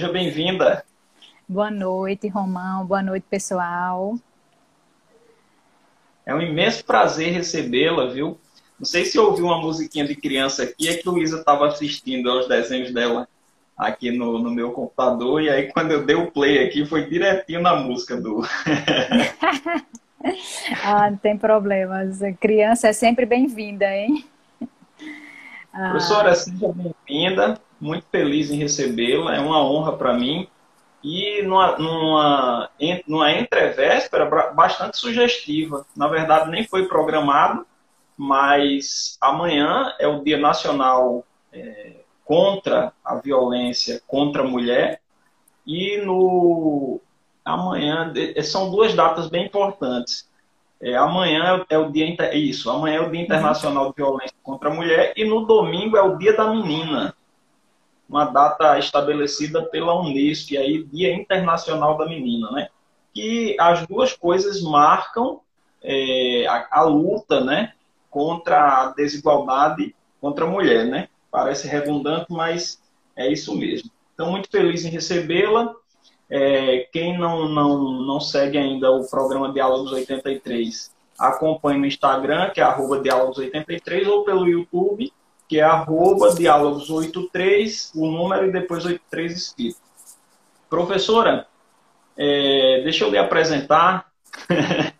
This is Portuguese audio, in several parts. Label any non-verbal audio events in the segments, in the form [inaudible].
Seja bem-vinda. Boa noite, Romão. Boa noite, pessoal. É um imenso prazer recebê-la, viu? Não sei se ouviu uma musiquinha de criança aqui, é que Luísa estava assistindo aos desenhos dela aqui no, no meu computador, e aí quando eu dei o play aqui, foi direitinho na música do. [laughs] ah, não tem problemas. Criança é sempre bem-vinda, hein? Ah. Professora, seja bem-vinda. Muito feliz em recebê-la. É uma honra para mim. E numa, numa, numa entrevéspera bastante sugestiva. Na verdade, nem foi programado, mas amanhã é o Dia Nacional é, contra a Violência contra a Mulher. E no amanhã são duas datas bem importantes. É, amanhã é o dia isso, amanhã é o Dia Internacional de Violência contra a Mulher e no domingo é o Dia da Menina, uma data estabelecida pela Unesco, e aí Dia Internacional da Menina, né? Que as duas coisas marcam é, a, a, luta, né, contra a desigualdade contra a mulher, né? Parece redundante, mas é isso mesmo. Então, muito feliz em recebê-la. É, quem não, não, não segue ainda o programa Diálogos 83, acompanhe no Instagram, que é arroba Diálogos83, ou pelo YouTube, que é arroba Diálogos83, o número e depois 83 escrito. Professora, é, deixa eu lhe apresentar. [laughs]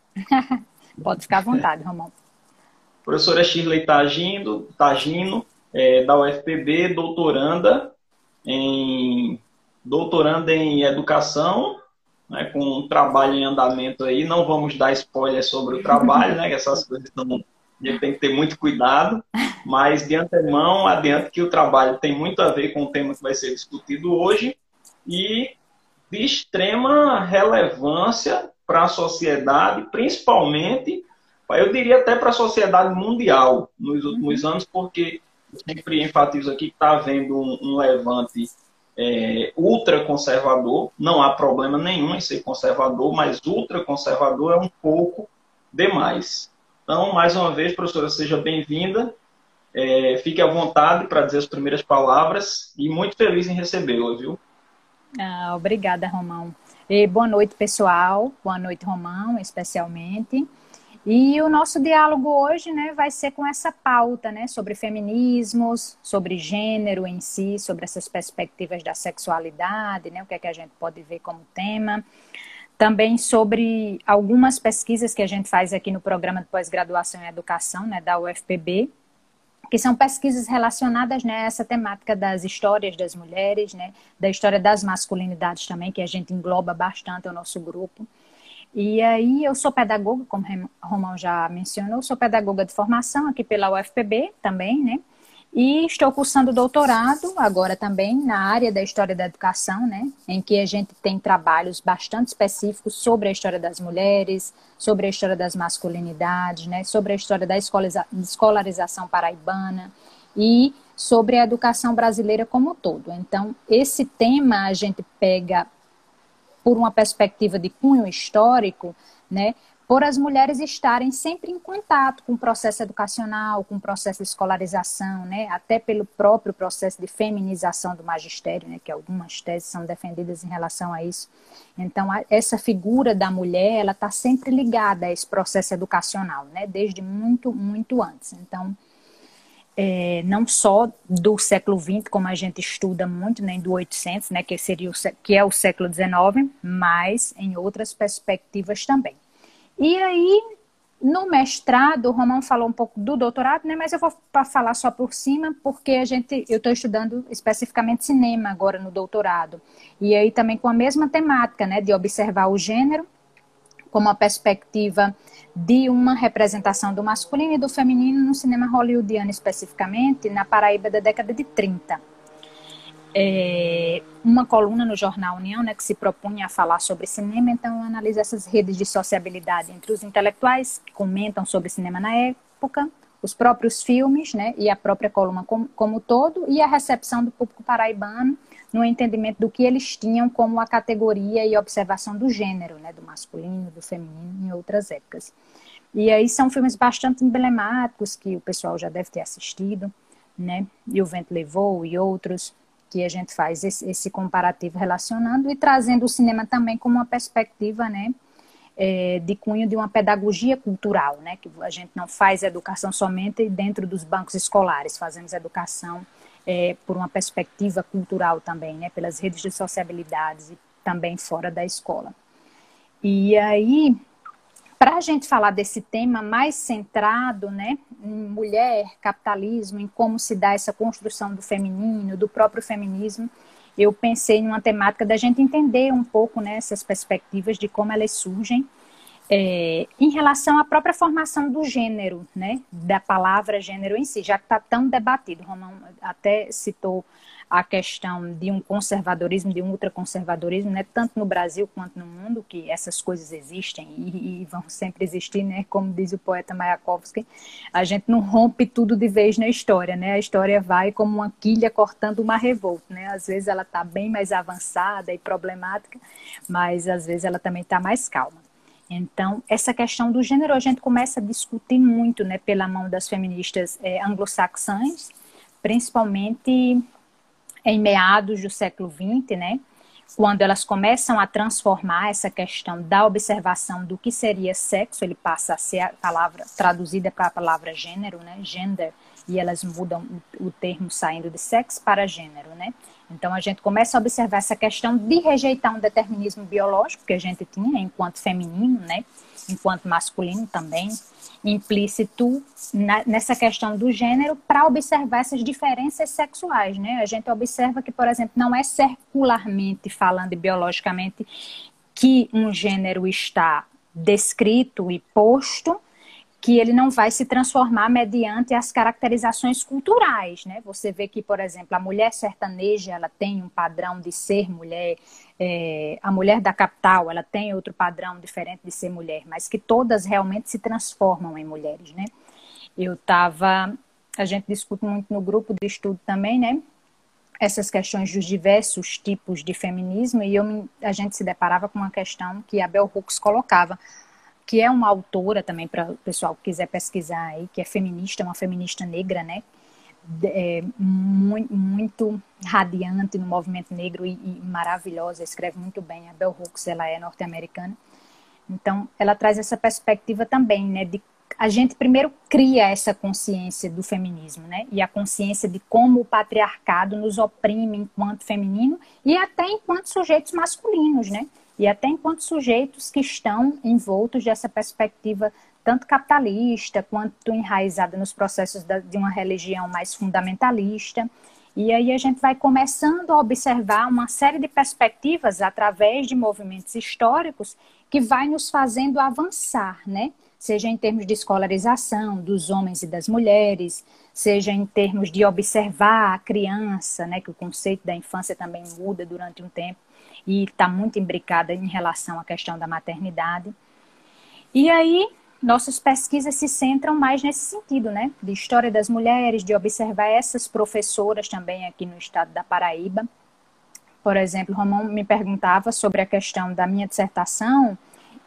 Pode ficar à vontade, Romão. Professora Shirley Tagino, Tagino é, da UFPB, doutoranda em doutorando em educação, né, com um trabalho em andamento aí. Não vamos dar spoiler sobre o trabalho, né? Essas coisas não, a gente tem que ter muito cuidado, mas de antemão, adiante que o trabalho tem muito a ver com o tema que vai ser discutido hoje e de extrema relevância para a sociedade, principalmente, eu diria até para a sociedade mundial nos últimos anos, porque sempre enfatizo aqui que está havendo um, um levante é, ultraconservador, não há problema nenhum em ser conservador, mas ultraconservador é um pouco demais. Então, mais uma vez, professora, seja bem-vinda. É, fique à vontade para dizer as primeiras palavras e muito feliz em recebê-la, viu? Ah, obrigada, Romão. E boa noite, pessoal. Boa noite, Romão, especialmente. E o nosso diálogo hoje né, vai ser com essa pauta né, sobre feminismos, sobre gênero em si, sobre essas perspectivas da sexualidade, né, o que é que a gente pode ver como tema. Também sobre algumas pesquisas que a gente faz aqui no programa de pós-graduação em educação né, da UFPB, que são pesquisas relacionadas né, a essa temática das histórias das mulheres, né, da história das masculinidades também, que a gente engloba bastante o nosso grupo. E aí eu sou pedagoga, como Romão já mencionou, sou pedagoga de formação aqui pela UFPB também, né? E estou cursando doutorado agora também na área da história da educação, né? Em que a gente tem trabalhos bastante específicos sobre a história das mulheres, sobre a história das masculinidades, né? Sobre a história da escolarização paraibana e sobre a educação brasileira como um todo. Então, esse tema a gente pega por uma perspectiva de cunho histórico, né, por as mulheres estarem sempre em contato com o processo educacional, com o processo de escolarização, né, até pelo próprio processo de feminização do magistério, né, que algumas teses são defendidas em relação a isso. Então, essa figura da mulher, ela está sempre ligada a esse processo educacional, né, desde muito, muito antes. Então, é, não só do século XX, como a gente estuda muito, nem né, do 800, né, que, seria o, que é o século XIX, mas em outras perspectivas também. E aí, no mestrado, o Romão falou um pouco do doutorado, né, mas eu vou falar só por cima, porque a gente, eu estou estudando especificamente cinema agora no doutorado. E aí também com a mesma temática, né, de observar o gênero como uma perspectiva de uma representação do masculino e do feminino no cinema hollywoodiano, especificamente na Paraíba da década de 30. É, uma coluna no jornal União, né, que se propunha a falar sobre cinema, então analisa essas redes de sociabilidade entre os intelectuais que comentam sobre cinema na época, os próprios filmes, né, e a própria coluna como, como todo, e a recepção do público paraibano no entendimento do que eles tinham como a categoria e observação do gênero, né, do masculino, do feminino, em outras épocas. E aí são filmes bastante emblemáticos que o pessoal já deve ter assistido, né? E o Vento Levou e outros. Que a gente faz esse, esse comparativo relacionando e trazendo o cinema também como uma perspectiva, né, é, de cunho de uma pedagogia cultural, né, que a gente não faz educação somente dentro dos bancos escolares, fazemos educação é, por uma perspectiva cultural também, né, pelas redes de sociabilidades e também fora da escola. E aí, para a gente falar desse tema mais centrado, né, em mulher, capitalismo, em como se dá essa construção do feminino, do próprio feminismo, eu pensei em uma temática da gente entender um pouco né, essas perspectivas de como elas surgem é, em relação à própria formação do gênero, né, da palavra gênero em si, já que está tão debatido. Romão até citou a questão de um conservadorismo, de um ultraconservadorismo, né, tanto no Brasil quanto no mundo, que essas coisas existem e, e, vão sempre existir, né, como diz o poeta Mayakovsky, a gente não rompe tudo de vez na história, né, a história vai como uma quilha cortando uma revolta, né, às vezes ela está bem mais avançada e problemática, mas às vezes ela também está mais calma. Então, essa questão do gênero a gente começa a discutir muito, né, pela mão das feministas é, anglo-saxãs, principalmente em meados do século XX, né, quando elas começam a transformar essa questão da observação do que seria sexo, ele passa a ser a palavra traduzida para a palavra gênero, né, gender, e elas mudam o, termo saindo de sexo para gênero, né? Então a gente começa a observar essa questão de rejeitar um determinismo biológico que a gente tinha enquanto feminino, né? Enquanto masculino também, implícito na, nessa questão do gênero para observar essas diferenças sexuais, né? A gente observa que, por exemplo, não é circularmente falando biologicamente que um gênero está descrito e posto, que ele não vai se transformar mediante as caracterizações culturais, né? Você vê que, por exemplo, a mulher sertaneja ela tem um padrão de ser mulher, é, a mulher da capital ela tem outro padrão diferente de ser mulher, mas que todas realmente se transformam em mulheres, né? Eu estava, a gente discute muito no grupo de estudo também, né? Essas questões dos diversos tipos de feminismo e eu, a gente se deparava com uma questão que a Bell Hooks colocava que é uma autora também para o pessoal que quiser pesquisar aí, que é feminista, uma feminista negra, né? É, muito, muito, radiante no movimento negro e, e, maravilhosa, escreve muito bem. A Bell Hooks, ela é norte-americana. Então, ela traz essa perspectiva também, né? De a gente primeiro cria essa consciência do feminismo, né? E a consciência de como o patriarcado nos oprime enquanto feminino e até enquanto sujeitos masculinos, né? E até enquanto sujeitos que estão envoltos dessa perspectiva tanto capitalista quanto enraizada nos processos de uma religião mais fundamentalista. E aí a gente vai começando a observar uma série de perspectivas através de movimentos históricos que vai nos fazendo avançar, né? Seja em termos de escolarização dos homens e das mulheres, seja em termos de observar a criança, né? Que o conceito da infância também muda durante um tempo e está muito imbricada em relação à questão da maternidade. E aí, nossas pesquisas se centram mais nesse sentido, né? De história das mulheres, de observar essas professoras também aqui no estado da Paraíba. Por exemplo, Romão me perguntava sobre a questão da minha dissertação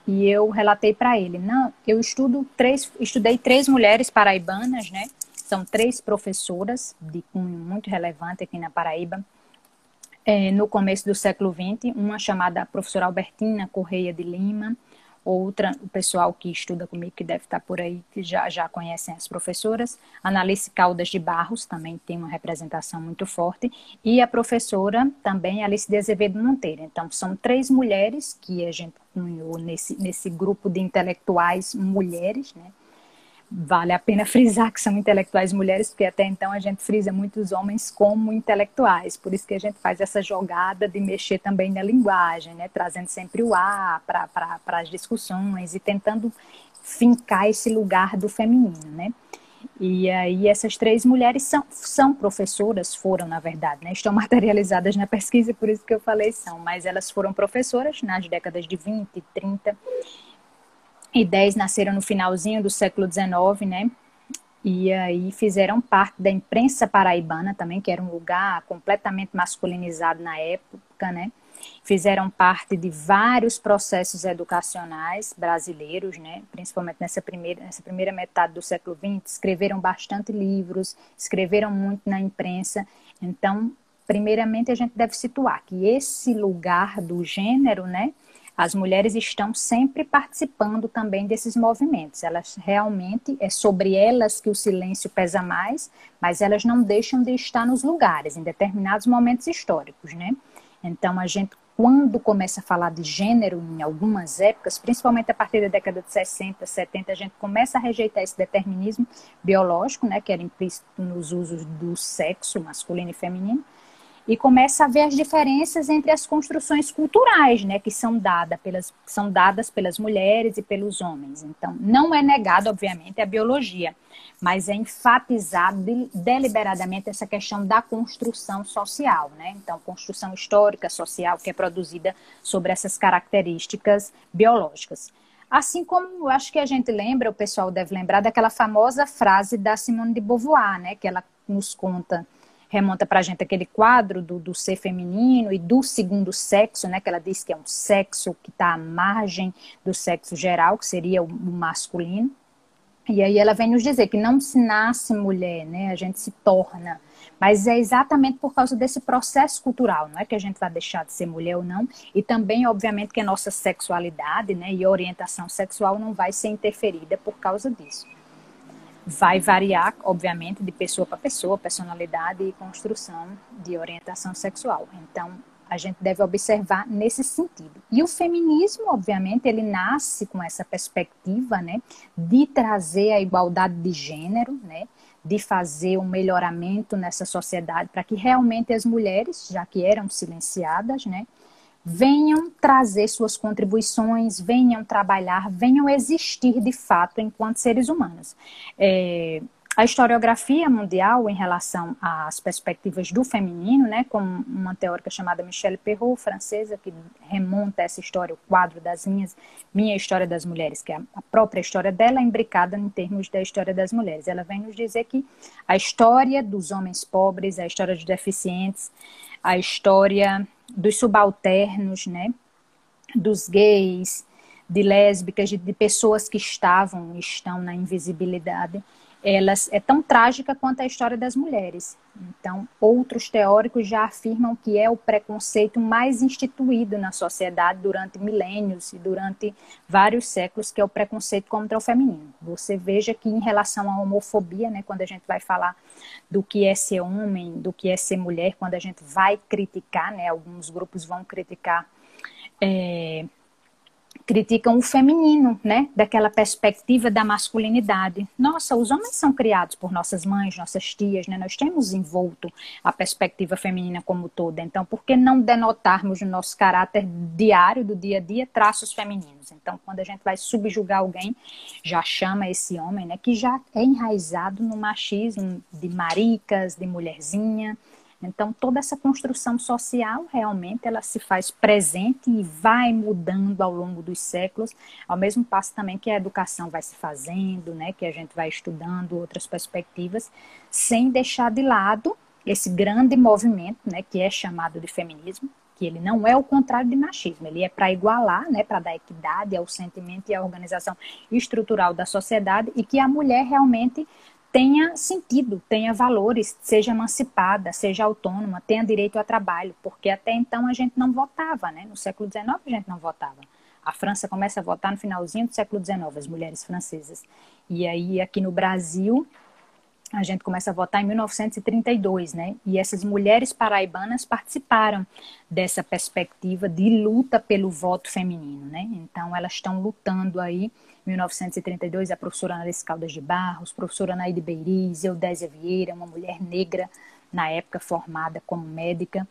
e eu relatei para ele, não, eu estudo três, estudei três mulheres paraibanas, né? São três professoras de cunho muito relevante aqui na Paraíba é, no começo do século XX, uma chamada professora Albertina Correia de Lima, outra, o pessoal que estuda comigo, que deve estar por aí, que já, já conhecem as professoras, Analice Caldas de Barros, também tem uma representação muito forte, e a professora também Alice de Azevedo Monteiro. Então, são três mulheres que a gente uniu nesse, nesse grupo de intelectuais mulheres, né? Vale a pena frisar que são intelectuais mulheres, porque até então a gente frisa muitos homens como intelectuais, por isso que a gente faz essa jogada de mexer também na linguagem, né? trazendo sempre o A para as discussões e tentando fincar esse lugar do feminino. Né? E aí essas três mulheres são, são professoras, foram na verdade, né? estão [laughs] materializadas na pesquisa, por isso que eu falei são, mas elas foram professoras nas décadas de 20, 30 e 10 nasceram no finalzinho do século XIX, né? E aí fizeram parte da imprensa paraibana também, que era um lugar completamente masculinizado na época, né? Fizeram parte de vários processos educacionais brasileiros, né? Principalmente nessa primeira, nessa primeira metade do século XX, escreveram bastante livros, escreveram muito na imprensa. Então, primeiramente a gente deve situar que esse lugar do gênero, né, as mulheres estão sempre participando também desses movimentos. Elas realmente é sobre elas que o silêncio pesa mais, mas elas não deixam de estar nos lugares em determinados momentos históricos, né? Então a gente quando começa a falar de gênero em algumas épocas, principalmente a partir da década de 60, 70, a gente começa a rejeitar esse determinismo biológico, né, que era implícito nos usos do sexo masculino e feminino, e começa a ver as diferenças entre as construções culturais, né, que são, dada pelas, são dadas pelas mulheres e pelos homens. Então, não é negado, obviamente, a biologia, mas é enfatizado deliberadamente essa questão da construção social, né? Então, construção histórica, social, que é produzida sobre essas características biológicas. Assim como acho que a gente lembra, o pessoal deve lembrar daquela famosa frase da Simone de Beauvoir, né, que ela nos conta remonta para a gente aquele quadro do, do ser feminino e do segundo sexo, né, que ela diz que é um sexo que está à margem do sexo geral, que seria o, o masculino. E aí ela vem nos dizer que não se nasce mulher, né, a gente se torna. Mas é exatamente por causa desse processo cultural, não é que a gente vai deixar de ser mulher ou não, e também, obviamente, que a nossa sexualidade né, e orientação sexual não vai ser interferida por causa disso vai variar, obviamente, de pessoa para pessoa, personalidade e construção de orientação sexual. Então, a gente deve observar nesse sentido. E o feminismo, obviamente, ele nasce com essa perspectiva, né, de trazer a igualdade de gênero, né, de fazer um melhoramento nessa sociedade para que realmente as mulheres, já que eram silenciadas, né, venham trazer suas contribuições, venham trabalhar, venham existir de fato enquanto seres humanos. É, a historiografia mundial em relação às perspectivas do feminino, né, com uma teórica chamada Michelle Perrault, francesa, que remonta essa história, o quadro das minhas, minha história das mulheres, que é a própria história dela, é imbricada em termos da história das mulheres. Ela vem nos dizer que a história dos homens pobres, a história dos deficientes, a história dos subalternos, né? Dos gays, de lésbicas, de, de pessoas que estavam e estão na invisibilidade elas é tão trágica quanto a história das mulheres. Então, outros teóricos já afirmam que é o preconceito mais instituído na sociedade durante milênios e durante vários séculos, que é o preconceito contra o feminino. Você veja que em relação à homofobia, né, quando a gente vai falar do que é ser homem, do que é ser mulher, quando a gente vai criticar, né, alguns grupos vão criticar é, criticam o feminino, né? Daquela perspectiva da masculinidade. Nossa, os homens são criados por nossas mães, nossas tias, né? Nós temos envolto a perspectiva feminina como toda. Então, por que não denotarmos no nosso caráter diário, do dia a dia, traços femininos? Então, quando a gente vai subjugar alguém, já chama esse homem, né? Que já é enraizado no machismo de maricas, de mulherzinha, então, toda essa construção social realmente ela se faz presente e vai mudando ao longo dos séculos, ao mesmo passo também que a educação vai se fazendo, né, que a gente vai estudando outras perspectivas, sem deixar de lado esse grande movimento, né, que é chamado de feminismo, que ele não é o contrário de machismo, ele é para igualar, né, para dar equidade ao sentimento e à organização estrutural da sociedade e que a mulher realmente tenha sentido, tenha valores, seja emancipada, seja autônoma, tenha direito ao trabalho, porque até então a gente não votava, né? No século XIX a gente não votava. A França começa a votar no finalzinho do século XIX, as mulheres francesas. E aí aqui no Brasil a gente começa a votar em 1932, né? E essas mulheres paraibanas participaram dessa perspectiva de luta pelo voto feminino, né? Então elas estão lutando aí 1932, a professora Analice Caldas de Barros, professora Naide Beiriz, Eudésia Vieira, uma mulher negra na época formada como médica,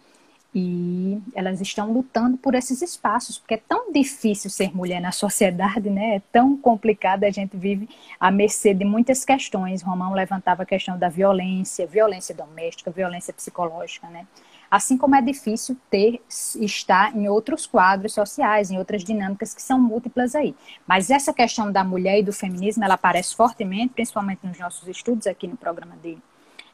e elas estão lutando por esses espaços, porque é tão difícil ser mulher na sociedade, né? É tão complicado, a gente vive à mercê de muitas questões. Romão levantava a questão da violência, violência doméstica, violência psicológica, né? Assim como é difícil ter, estar em outros quadros sociais, em outras dinâmicas que são múltiplas aí. Mas essa questão da mulher e do feminismo, ela aparece fortemente, principalmente nos nossos estudos aqui no programa de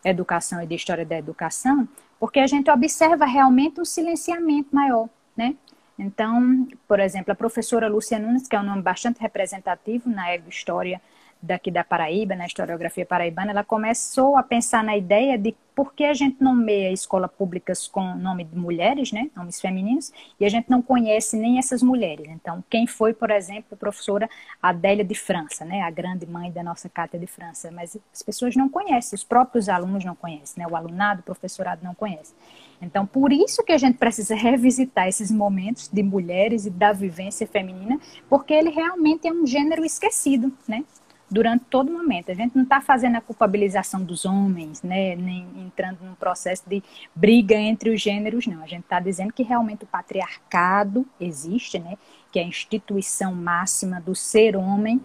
educação e de história da educação, porque a gente observa realmente um silenciamento maior, né? Então, por exemplo, a professora Lúcia Nunes, que é um nome bastante representativo na história daqui da Paraíba, na historiografia paraibana, ela começou a pensar na ideia de por que a gente nomeia escolas públicas com nome de mulheres, né, nomes femininos, e a gente não conhece nem essas mulheres. Então, quem foi, por exemplo, a professora Adélia de França, né, a grande mãe da nossa cátedra de França, mas as pessoas não conhecem, os próprios alunos não conhecem, né, o alunado, o professorado não conhece. Então, por isso que a gente precisa [laughs] revisitar esses momentos de mulheres e da vivência feminina, porque ele realmente é um gênero esquecido, né? Durante todo momento. A gente não está fazendo a culpabilização dos homens, né, nem entrando num processo de briga entre os gêneros, não. A gente está dizendo que realmente o patriarcado existe, né, que é a instituição máxima do ser homem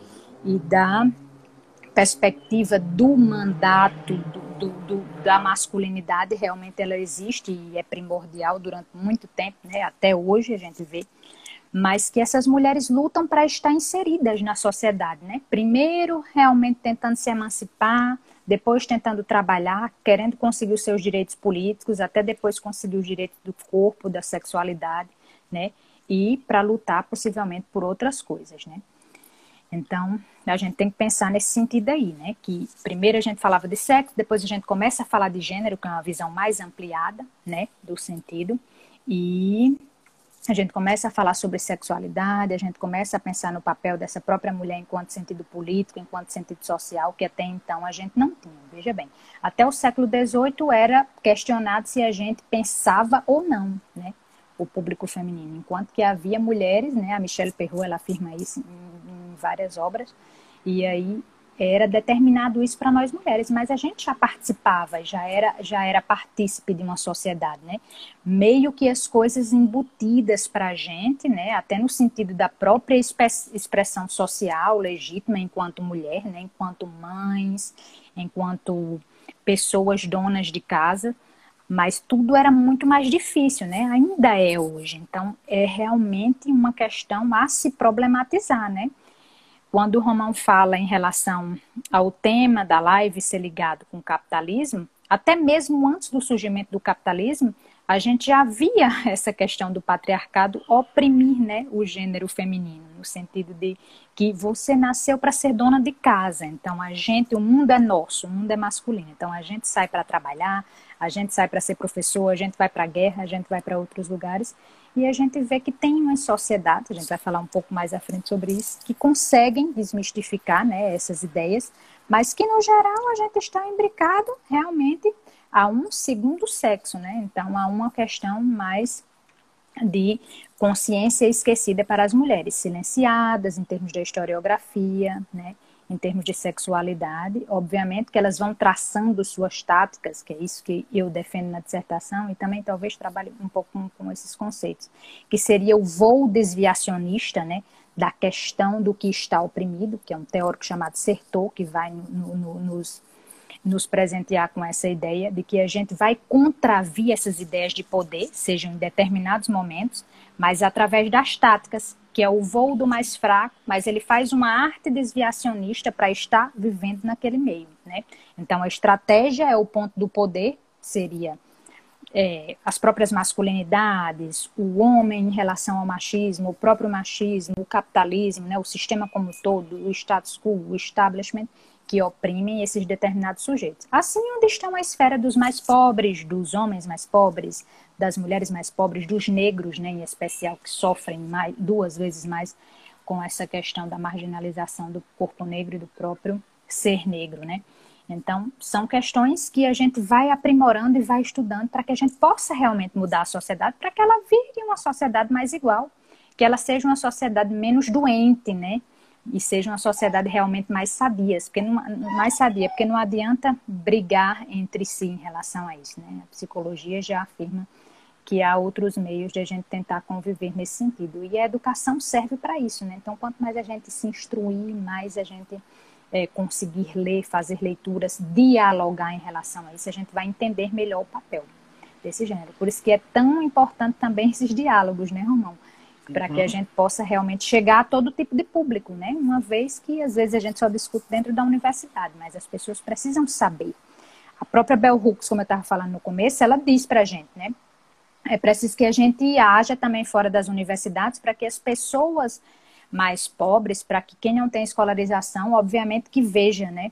e da perspectiva do mandato do, do, do, da masculinidade realmente ela existe e é primordial durante muito tempo, né, até hoje a gente vê mas que essas mulheres lutam para estar inseridas na sociedade, né? Primeiro, realmente tentando se emancipar, depois tentando trabalhar, querendo conseguir os seus direitos políticos, até depois conseguir os direitos do corpo, da sexualidade, né? E para lutar possivelmente por outras coisas, né? Então, a gente tem que pensar nesse sentido aí, né? Que primeiro a gente falava de sexo, depois a gente começa a falar de gênero, que é uma visão mais ampliada, né, do sentido. E a gente começa a falar sobre sexualidade, a gente começa a pensar no papel dessa própria mulher enquanto sentido político, enquanto sentido social, que até então a gente não tinha. Veja bem, até o século XVIII era questionado se a gente pensava ou não, né, o público feminino, enquanto que havia mulheres, né, a Michelle Perrault, ela afirma isso em, em várias obras, e aí era determinado isso para nós mulheres, mas a gente já participava, já era, já era partícipe de uma sociedade, né? Meio que as coisas embutidas para a gente, né? Até no sentido da própria expressão social legítima enquanto mulher, né? Enquanto mães, enquanto pessoas donas de casa, mas tudo era muito mais difícil, né? Ainda é hoje. Então, é realmente uma questão a se problematizar, né? Quando o Romão fala em relação ao tema da live ser ligado com o capitalismo, até mesmo antes do surgimento do capitalismo, a gente já via [laughs] essa questão do patriarcado oprimir né, o gênero feminino, no sentido de que você nasceu para ser dona de casa, então a gente, o mundo é nosso, o mundo é masculino, então a gente sai para trabalhar, a gente sai para ser professor, a gente vai para a guerra, a gente vai para outros lugares, e a gente vê que tem uma sociedade, a gente vai falar um pouco mais à frente sobre isso, que conseguem desmistificar né, essas ideias, mas que no geral a gente está imbricado realmente a um segundo sexo, né? Então há uma questão mais de consciência esquecida para as mulheres, silenciadas em termos de historiografia, né? Em termos de sexualidade. Obviamente que elas vão traçando suas táticas, que é isso que eu defendo na dissertação, e também talvez trabalhe um pouco com, com esses conceitos, que seria o voo desviacionista, né, da questão do que está oprimido, que é um teórico chamado Sertor, que vai no, no, nos, nos presentear com essa ideia de que a gente vai contravir essas ideias de poder, sejam em determinados momentos, mas através das táticas, que é o voo do mais fraco, mas ele faz uma arte desviacionista para estar vivendo naquele meio, né? Então a estratégia é o ponto do poder, seria é, as próprias masculinidades, o homem em relação ao machismo, o próprio machismo, o capitalismo, né, o sistema como um todo, o status quo, o establishment, que oprimem esses determinados sujeitos. Assim, onde estão a esfera dos mais pobres, dos homens mais pobres, das mulheres mais pobres, dos negros, né, em especial, que sofrem mais, duas vezes mais com essa questão da marginalização do corpo negro e do próprio ser negro, né? Então, são questões que a gente vai aprimorando e vai estudando para que a gente possa realmente mudar a sociedade, para que ela vire uma sociedade mais igual, que ela seja uma sociedade menos doente, né? E seja uma sociedade realmente mais sadia, porque não, mais sadia, porque não adianta brigar entre si em relação a isso, né? A psicologia já afirma que há outros meios de a gente tentar conviver nesse sentido. E a educação serve para isso, né? Então, quanto mais a gente se instruir, mais a gente é, conseguir ler, fazer leituras, dialogar em relação a isso, a gente vai entender melhor o papel desse gênero. Por isso que é tão importante também esses diálogos, né, Romão? Para uhum. que a uhum. gente possa realmente chegar a todo tipo de público, né? Uma vez que às vezes a gente só discute dentro da universidade, mas as pessoas precisam saber. A própria Bell Hooks, como eu estava falando no começo, ela diz para a gente, né? É preciso que a gente haja também fora das universidades para que as pessoas mais pobres, para que quem não tem escolarização, obviamente, que veja, né,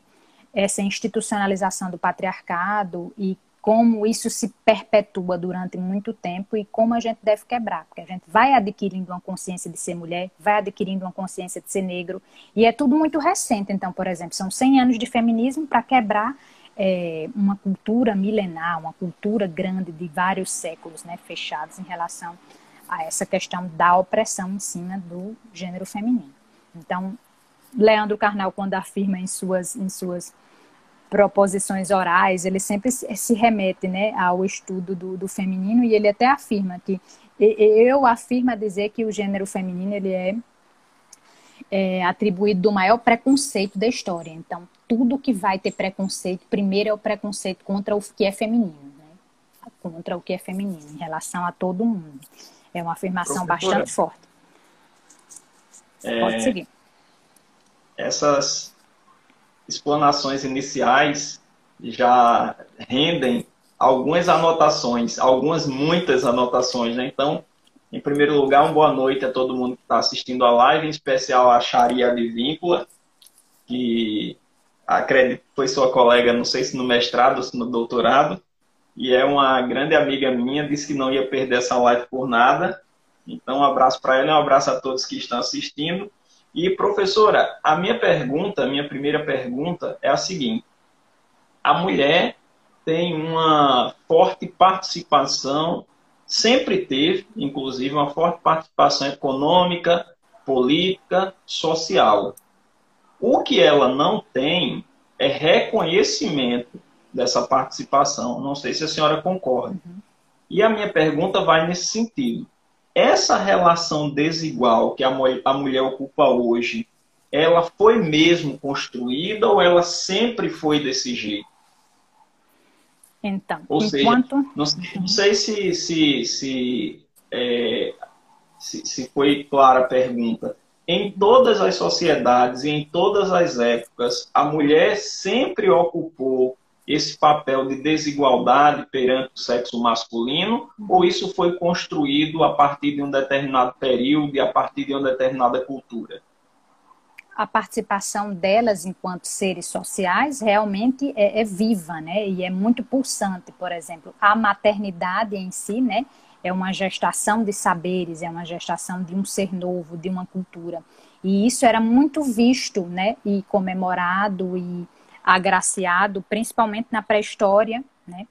essa institucionalização do patriarcado e como isso se perpetua durante muito tempo e como a gente deve quebrar, porque a gente vai adquirindo uma consciência de ser mulher, vai adquirindo uma consciência de ser negro, e é tudo muito recente. Então, por exemplo, são 100 anos de feminismo para quebrar é, uma cultura milenar, uma cultura grande de vários séculos né, fechados em relação a essa questão da opressão em cima do gênero feminino. Então, Leandro Carnal, quando afirma em suas, em suas proposições orais, ele sempre se remete né, ao estudo do, do feminino e ele até afirma que eu afirmo dizer que o gênero feminino ele é, é, atribuído do maior preconceito da história. Então, tudo que vai ter preconceito, primeiro é o preconceito contra o que é feminino, né? contra o que é feminino, em relação a todo mundo. É uma afirmação Professora, bastante forte. É, Pode seguir. Essas explanações iniciais já rendem algumas anotações, algumas muitas anotações, né? Então, em primeiro lugar, uma boa noite a todo mundo que está assistindo a live, em especial a Sharia de Víncula, que acredito foi sua colega, não sei se no mestrado ou se no doutorado, e é uma grande amiga minha, disse que não ia perder essa live por nada. Então, um abraço para ela um abraço a todos que estão assistindo. E, professora, a minha pergunta, a minha primeira pergunta é a seguinte: a mulher tem uma forte participação, sempre teve, inclusive, uma forte participação econômica, política, social. O que ela não tem é reconhecimento dessa participação. Não sei se a senhora concorda. Uhum. E a minha pergunta vai nesse sentido essa relação desigual que a, a mulher ocupa hoje, ela foi mesmo construída ou ela sempre foi desse jeito? Então, ou enquanto... seja, não sei, não sei se, se, se, é, se, se foi clara a pergunta. Em todas as sociedades e em todas as épocas, a mulher sempre ocupou esse papel de desigualdade perante o sexo masculino, ou isso foi construído a partir de um determinado período e a partir de uma determinada cultura? A participação delas enquanto seres sociais realmente é, é viva, né? E é muito pulsante, por exemplo. A maternidade em si, né? É uma gestação de saberes, é uma gestação de um ser novo, de uma cultura. E isso era muito visto, né? E comemorado e agraciado, principalmente na pré-história, né?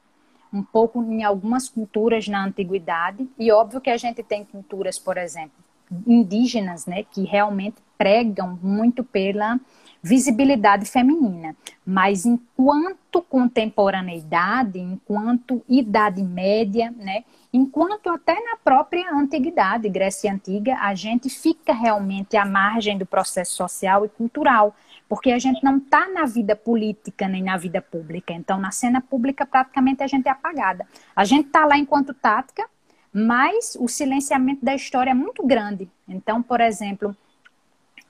um pouco em algumas culturas na antiguidade, e óbvio que a gente tem culturas, por exemplo, indígenas, né, que realmente pregam muito pela visibilidade feminina. Mas enquanto contemporaneidade, enquanto idade média, né, enquanto até na própria antiguidade, Grécia Antiga, a gente fica realmente à margem do processo social e cultural porque a gente não está na vida política nem na vida pública. Então, na cena pública, praticamente a gente é apagada. A gente está lá enquanto tática, mas o silenciamento da história é muito grande. Então, por exemplo,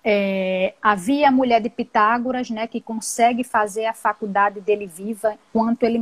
é, havia a mulher de Pitágoras, né, que consegue fazer a faculdade dele viva quando ele,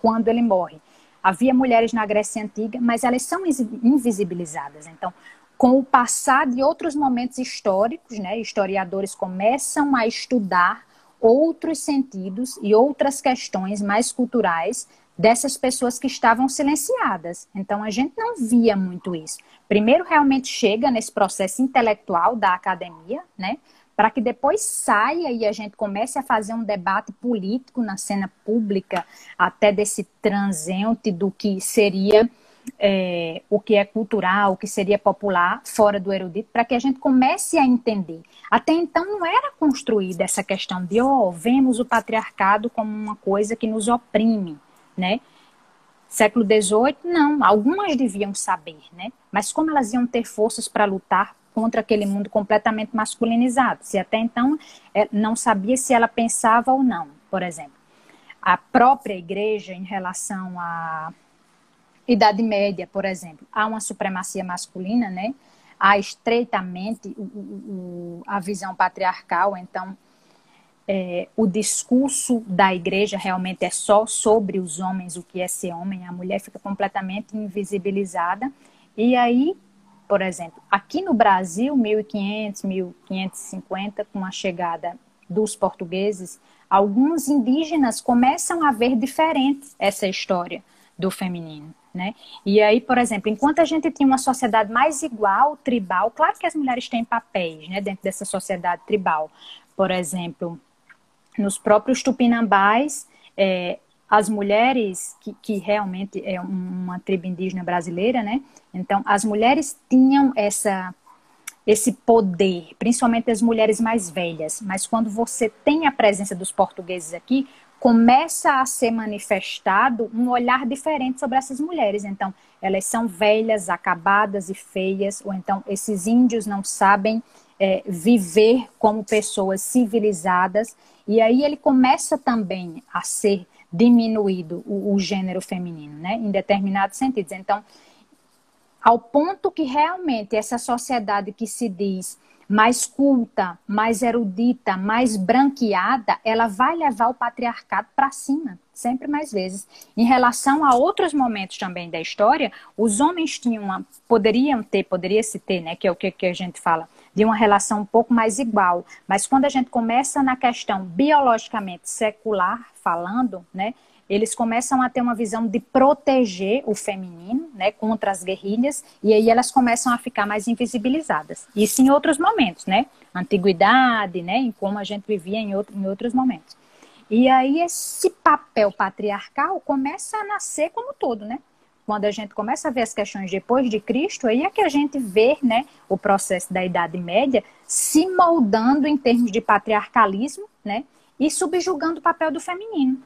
quando ele morre. Havia mulheres na Grécia Antiga, mas elas são invisibilizadas. Então, com o passar de outros momentos históricos, né, historiadores começam a estudar outros sentidos e outras questões mais culturais dessas pessoas que estavam silenciadas. Então a gente não via muito isso. Primeiro realmente chega nesse processo intelectual da academia, né, para que depois saia e a gente comece a fazer um debate político na cena pública, até desse transente do que seria é, o que é cultural, o que seria popular, fora do erudito, para que a gente comece a entender. Até então não era construída essa questão de, ó, oh, vemos o patriarcado como uma coisa que nos oprime, né? Século XVIII, não, algumas deviam saber, né? Mas como elas iam ter forças para lutar contra aquele mundo completamente masculinizado? Se até então é, não sabia se ela pensava ou não, por exemplo. A própria igreja, em relação a Idade Média, por exemplo, há uma supremacia masculina, né? Há estreitamente a visão patriarcal, então é, o discurso da igreja realmente é só sobre os homens, o que é ser homem, a mulher fica completamente invisibilizada. E aí por exemplo, aqui no Brasil, 1500, 1550, com a chegada dos portugueses, alguns indígenas começam a ver diferente essa história do feminino. Né? E aí, por exemplo, enquanto a gente tinha uma sociedade mais igual, tribal, claro que as mulheres têm papéis né, dentro dessa sociedade tribal. Por exemplo, nos próprios tupinambás, é, as mulheres, que, que, realmente é uma tribo indígena brasileira, né? Então, as mulheres tinham essa, esse poder, principalmente as mulheres mais velhas. Mas quando você tem a presença dos portugueses aqui, começa a ser manifestado um olhar diferente sobre essas mulheres. Então, elas são velhas, acabadas e feias, ou então esses índios não sabem é, viver como pessoas civilizadas. E aí ele começa também a ser diminuído o, o gênero feminino, né, em determinados sentidos. Então, ao ponto que realmente essa sociedade que se diz mais culta, mais erudita, mais branqueada, ela vai levar o patriarcado para cima, sempre mais vezes. Em relação a outros momentos também da história, os homens tinham uma, poderiam ter, poderia se ter, né, que é o que, que a gente fala, de uma relação um pouco mais igual. Mas quando a gente começa na questão biologicamente secular falando, né, eles começam a ter uma visão de proteger o feminino, né, contra as guerrilhas, e aí elas começam a ficar mais invisibilizadas. Isso em outros momentos, né, antiguidade, né, em como a gente vivia em, outro, em outros momentos. E aí esse papel patriarcal começa a nascer como todo, né? Quando a gente começa a ver as questões depois de Cristo, aí é que a gente vê, né, o processo da Idade Média se moldando em termos de patriarcalismo, né, e subjugando o papel do feminino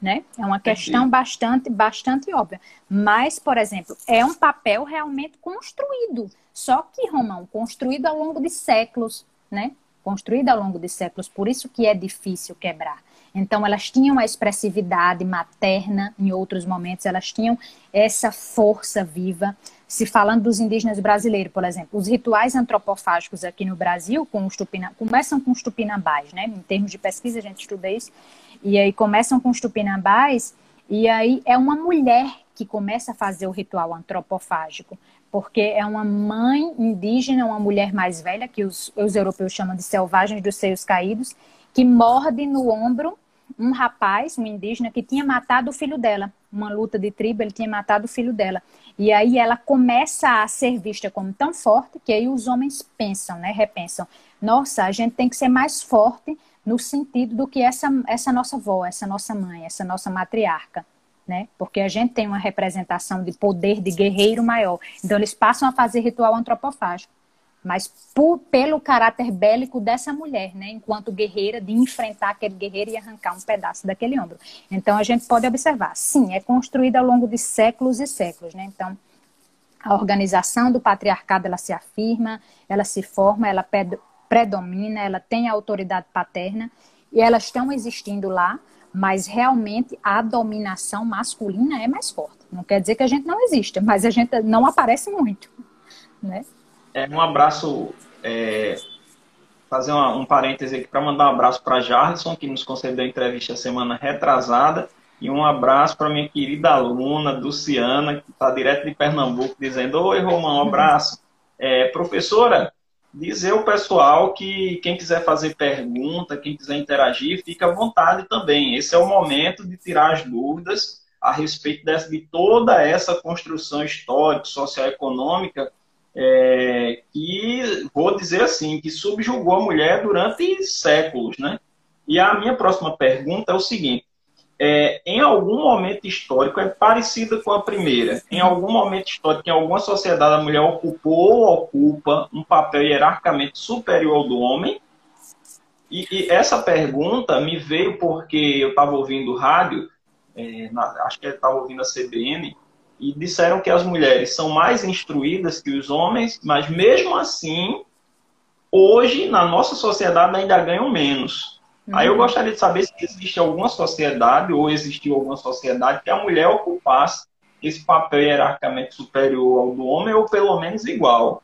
né? É uma questão bastante, bastante óbvia. Mas, por exemplo, é um papel realmente construído. Só que, Romão, construído ao longo de séculos, né? Construído ao longo de séculos, por isso que é difícil quebrar. Então, elas tinham a expressividade materna em outros momentos, elas tinham essa força viva. Se falando dos indígenas brasileiros, por exemplo, os rituais antropofágicos aqui no Brasil com os tupina, começam com os tupinambás, né? Em termos de pesquisa, a gente estuda isso e aí começam com os tupinambás, e aí é uma mulher que começa a fazer o ritual antropofágico, porque é uma mãe indígena, uma mulher mais velha, que os, os europeus chamam de selvagens dos seios caídos, que morde no ombro um rapaz, um indígena, que tinha matado o filho dela. Uma luta de tribo, ele tinha matado o filho dela. E aí ela começa a ser vista como tão forte que aí os homens pensam, né? Repensam. Nossa, a gente tem que ser mais forte no sentido do que essa, essa nossa avó, essa nossa mãe, essa nossa matriarca. Né? Porque a gente tem uma representação de poder de guerreiro maior. Então eles passam a fazer ritual antropofágico, mas por, pelo caráter bélico dessa mulher, né? Enquanto guerreira de enfrentar aquele guerreiro e arrancar um pedaço daquele ombro. Então a gente pode observar, sim, é construída ao longo de séculos e séculos, né? Então a organização do patriarcado ela se afirma, ela se forma, ela predomina, ela tem a autoridade paterna e elas estão existindo lá, mas realmente a dominação masculina é mais forte. Não quer dizer que a gente não exista, mas a gente não aparece muito, né? É, um abraço, é, fazer uma, um parêntese aqui para mandar um abraço para Jarlison, que nos concedeu a entrevista semana retrasada, e um abraço para minha querida aluna, Luciana, que está direto de Pernambuco, dizendo, Oi, Romão, um abraço. É, professora, dizer ao pessoal que quem quiser fazer pergunta, quem quiser interagir, fica à vontade também. Esse é o momento de tirar as dúvidas a respeito dessa, de toda essa construção histórica, socioeconômica, é, que, vou dizer assim, que subjugou a mulher durante séculos. Né? E a minha próxima pergunta é o seguinte, é, em algum momento histórico é parecida com a primeira. Em algum momento histórico, em alguma sociedade, a mulher ocupou ou ocupa um papel hierarquicamente superior ao do homem. E, e essa pergunta me veio porque eu estava ouvindo rádio, é, na, acho que eu estava ouvindo a CBN, e disseram que as mulheres são mais instruídas que os homens, mas mesmo assim, hoje, na nossa sociedade, ainda ganham menos. Uhum. Aí eu gostaria de saber se existe alguma sociedade, ou existiu alguma sociedade, que a mulher ocupasse esse papel hierarquicamente superior ao do homem, ou pelo menos igual.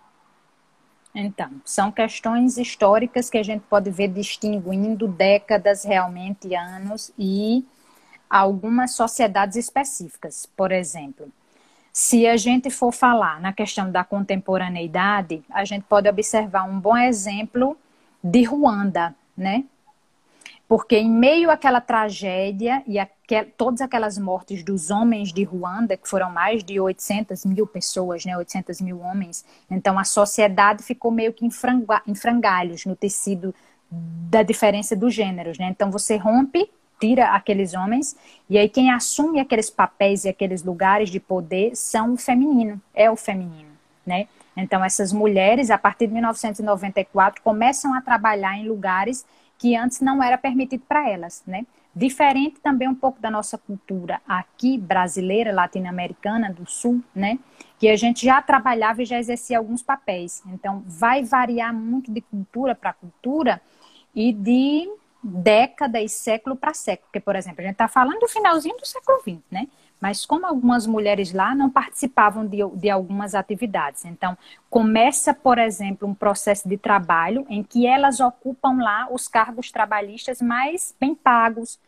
Então, são questões históricas que a gente pode ver distinguindo décadas, realmente anos, e algumas sociedades específicas. Por exemplo, Se a gente for falar na questão da contemporaneidade, a gente pode observar um bom exemplo de Ruanda, né? Porque em meio àquela tragédia e aquel, todas aquelas mortes dos homens de Ruanda, que foram mais de 800 mil pessoas, né, 800 mil homens, então a sociedade ficou meio que em, franga, em frangalhos no tecido da diferença dos gêneros, né? Então você rompe, tira aqueles homens e aí quem assume aqueles papéis e aqueles lugares de poder são o feminino, é o feminino, né? Então essas mulheres a partir de 1994 começam a trabalhar em lugares que antes não era permitido para elas, né? Diferente também um pouco da nossa cultura aqui brasileira, latino-americana do sul, né? Que a gente já trabalhava e já exercia alguns papéis. Então vai variar muito de cultura para cultura e de década e século para século. Porque, por exemplo, a gente está falando do finalzinho do século XX, né? Mas como algumas mulheres lá não participavam de, de algumas atividades. Então, começa, por exemplo, um processo de trabalho em que elas ocupam lá os cargos trabalhistas mais bem pagos,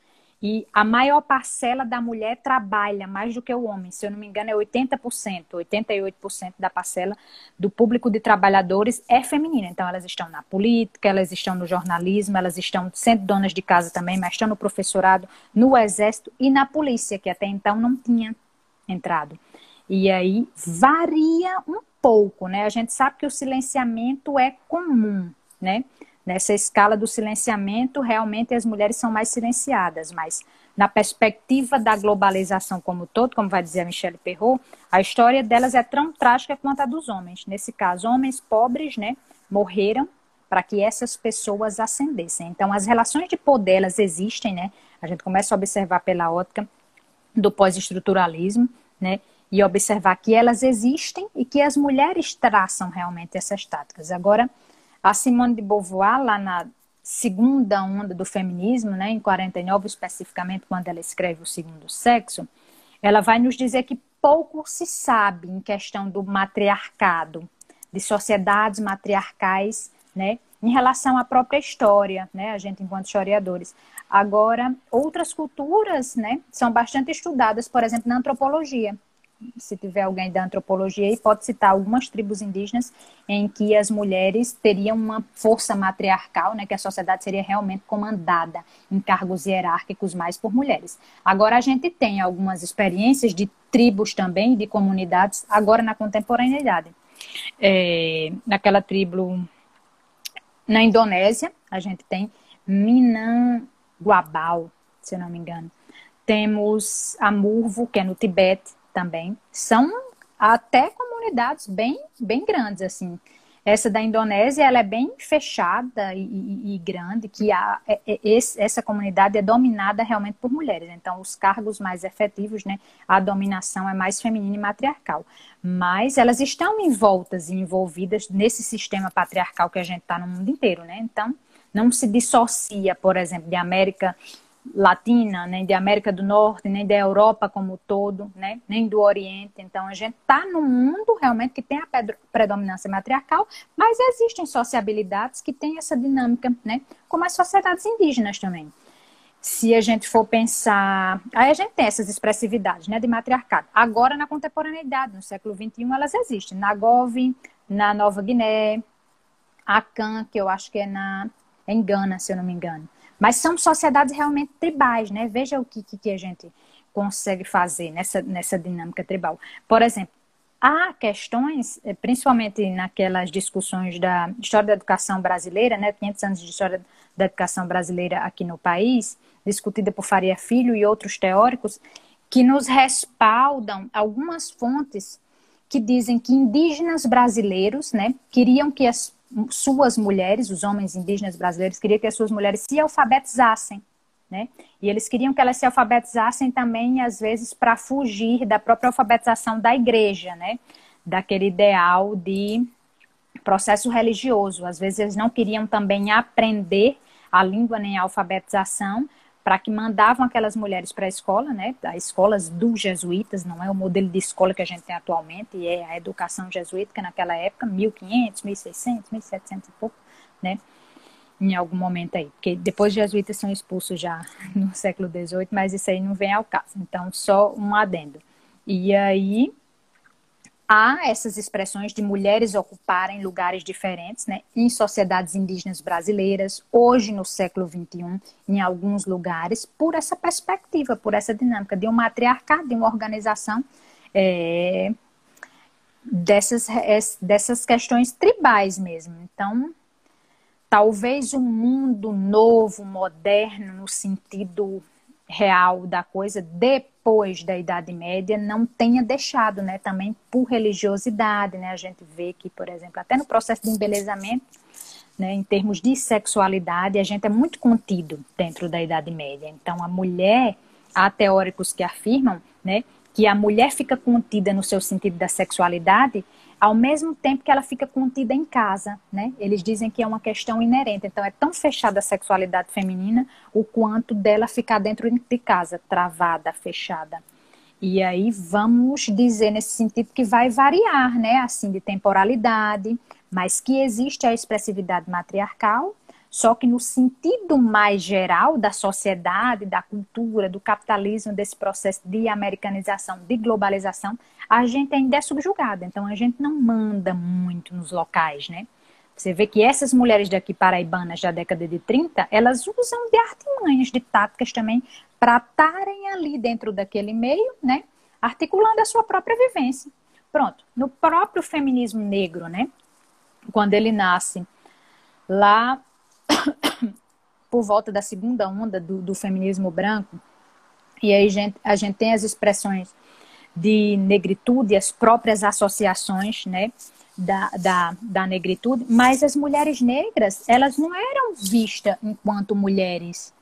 e a maior parcela da mulher trabalha mais do que o homem. Se eu não me engano, é 80%, 88% da parcela do público de trabalhadores é feminina. Então, elas estão na política, elas estão no jornalismo, elas estão sendo donas de casa também, mas estão no professorado, no exército e na polícia, que até então não tinha entrado. E aí varia um pouco, né? A gente sabe que o silenciamento é comum, né? Nessa escala do silenciamento, realmente as mulheres são mais silenciadas, mas na perspectiva da globalização como todo, como vai dizer a Michelle Perrault, a história delas é tão trágica quanto a dos homens. Nesse caso, homens pobres, né, morreram para que essas pessoas ascendessem. Então, as relações de poder, elas existem, né? A gente começa a observar pela ótica do pós-estruturalismo, né? E observar que elas existem e que as mulheres traçam realmente essas táticas. Agora, a Simone de Beauvoir, lá na segunda onda do feminismo, né, em 49 especificamente, quando ela escreve O Segundo Sexo, ela vai nos dizer que pouco se sabe em questão do matriarcado, de sociedades matriarcais, né, em relação à própria história, né, a gente enquanto historiadores. Agora, outras culturas, né, são bastante estudadas, por exemplo, na antropologia se tiver alguém da antropologia aí, pode citar algumas tribos indígenas em que as mulheres teriam uma força matriarcal, né, que a sociedade seria realmente comandada em cargos hierárquicos mais por mulheres. Agora a gente tem algumas experiências de tribos também, de comunidades, agora na contemporaneidade. É, naquela tribo na Indonésia, a gente tem Minanguabal, se eu não me engano. Temos a Murvo, que é no Tibete, também. São até comunidades bem, bem grandes, assim. Essa da Indonésia, ela é bem fechada e, e, e grande, que a, é, é, esse, essa comunidade é dominada realmente por mulheres. Então, os cargos mais efetivos, né, a dominação é mais feminina e matriarcal. Mas elas estão envoltas e envolvidas nesse sistema patriarcal que a gente está no mundo inteiro, né? Então, não se dissocia, por exemplo, de América Latina, nem de América do Norte, nem da Europa como todo, né? nem do Oriente. Então, a gente está num mundo realmente que tem a predominância matriarcal, mas existem sociabilidades que têm essa dinâmica, né? como as sociedades indígenas também. Se a gente for pensar. Aí a gente tem essas expressividades né, de matriarcado. Agora, na contemporaneidade, no século XXI, elas existem. Na Gove, na Nova Guiné, Acan, que eu acho que é na, em Gana, se eu não me engano. Mas são sociedades realmente tribais, né? Veja o que, que a gente consegue fazer nessa, nessa dinâmica tribal. Por exemplo, há questões, eh, principalmente naquelas discussões da história da educação brasileira, né, 500 anos de história da educação brasileira aqui no país, discutida por Faria Filho e outros teóricos, que nos respaldam algumas fontes que dizem que indígenas brasileiros, né, queriam que as suas mulheres, os homens indígenas brasileiros, queriam que as suas mulheres se alfabetizassem, né? E eles queriam que elas se alfabetizassem também, às vezes, para fugir da própria alfabetização da igreja, né? Daquele ideal de processo religioso. Às vezes, eles não queriam também aprender a língua nem a alfabetização, para que mandavam aquelas mulheres para a escola, né? As escolas dos jesuítas, não é o modelo de escola que a gente tem atualmente, é a educação jesuítica naquela época, 1500, 1600, 1700 e pouco, né? Em algum momento aí, porque depois os jesuítas são expulsos já [laughs] no século XVIII, mas isso aí não vem ao caso. Então, só um adendo. E aí, há essas expressões de mulheres ocuparem lugares diferentes, né, em sociedades indígenas brasileiras, hoje no século XXI, em alguns lugares, por essa perspectiva, por essa dinâmica de um matriarcado, de uma organização é, dessas, dessas questões tribais mesmo. Então, talvez um mundo novo, moderno, no sentido real da coisa depois da Idade Média não tenha deixado, né, também por religiosidade, né, a gente vê que, por exemplo, até no processo de embelezamento, né, em termos de sexualidade, a gente é muito contido dentro da Idade Média. Então, a mulher, há teóricos que afirmam, né, que a mulher fica contida no seu sentido da sexualidade, ao mesmo tempo que ela fica contida em casa, né? Eles dizem que é uma questão inerente. Então, é tão fechada a sexualidade feminina o quanto dela ficar dentro de casa, travada, fechada. E aí vamos dizer nesse sentido que vai variar, né? Assim, de temporalidade, mas que existe a expressividade matriarcal só que no sentido mais geral da sociedade, da cultura, do capitalismo, desse processo de americanização, de globalização, a gente ainda é subjugada. Então a gente não manda muito nos locais, né? Você vê que essas mulheres daqui paraibanas da década de 30, elas usam de artimanhas, de táticas também, para estarem ali dentro daquele meio, né? Articulando a sua própria vivência. Pronto. No próprio feminismo negro, né? Quando ele nasce lá [coughs] por volta da segunda onda do, do feminismo branco, e aí gente, a gente tem as expressões de negritude, as próprias associações, né, da, da, da negritude, mas as mulheres negras, elas não eram vistas enquanto mulheres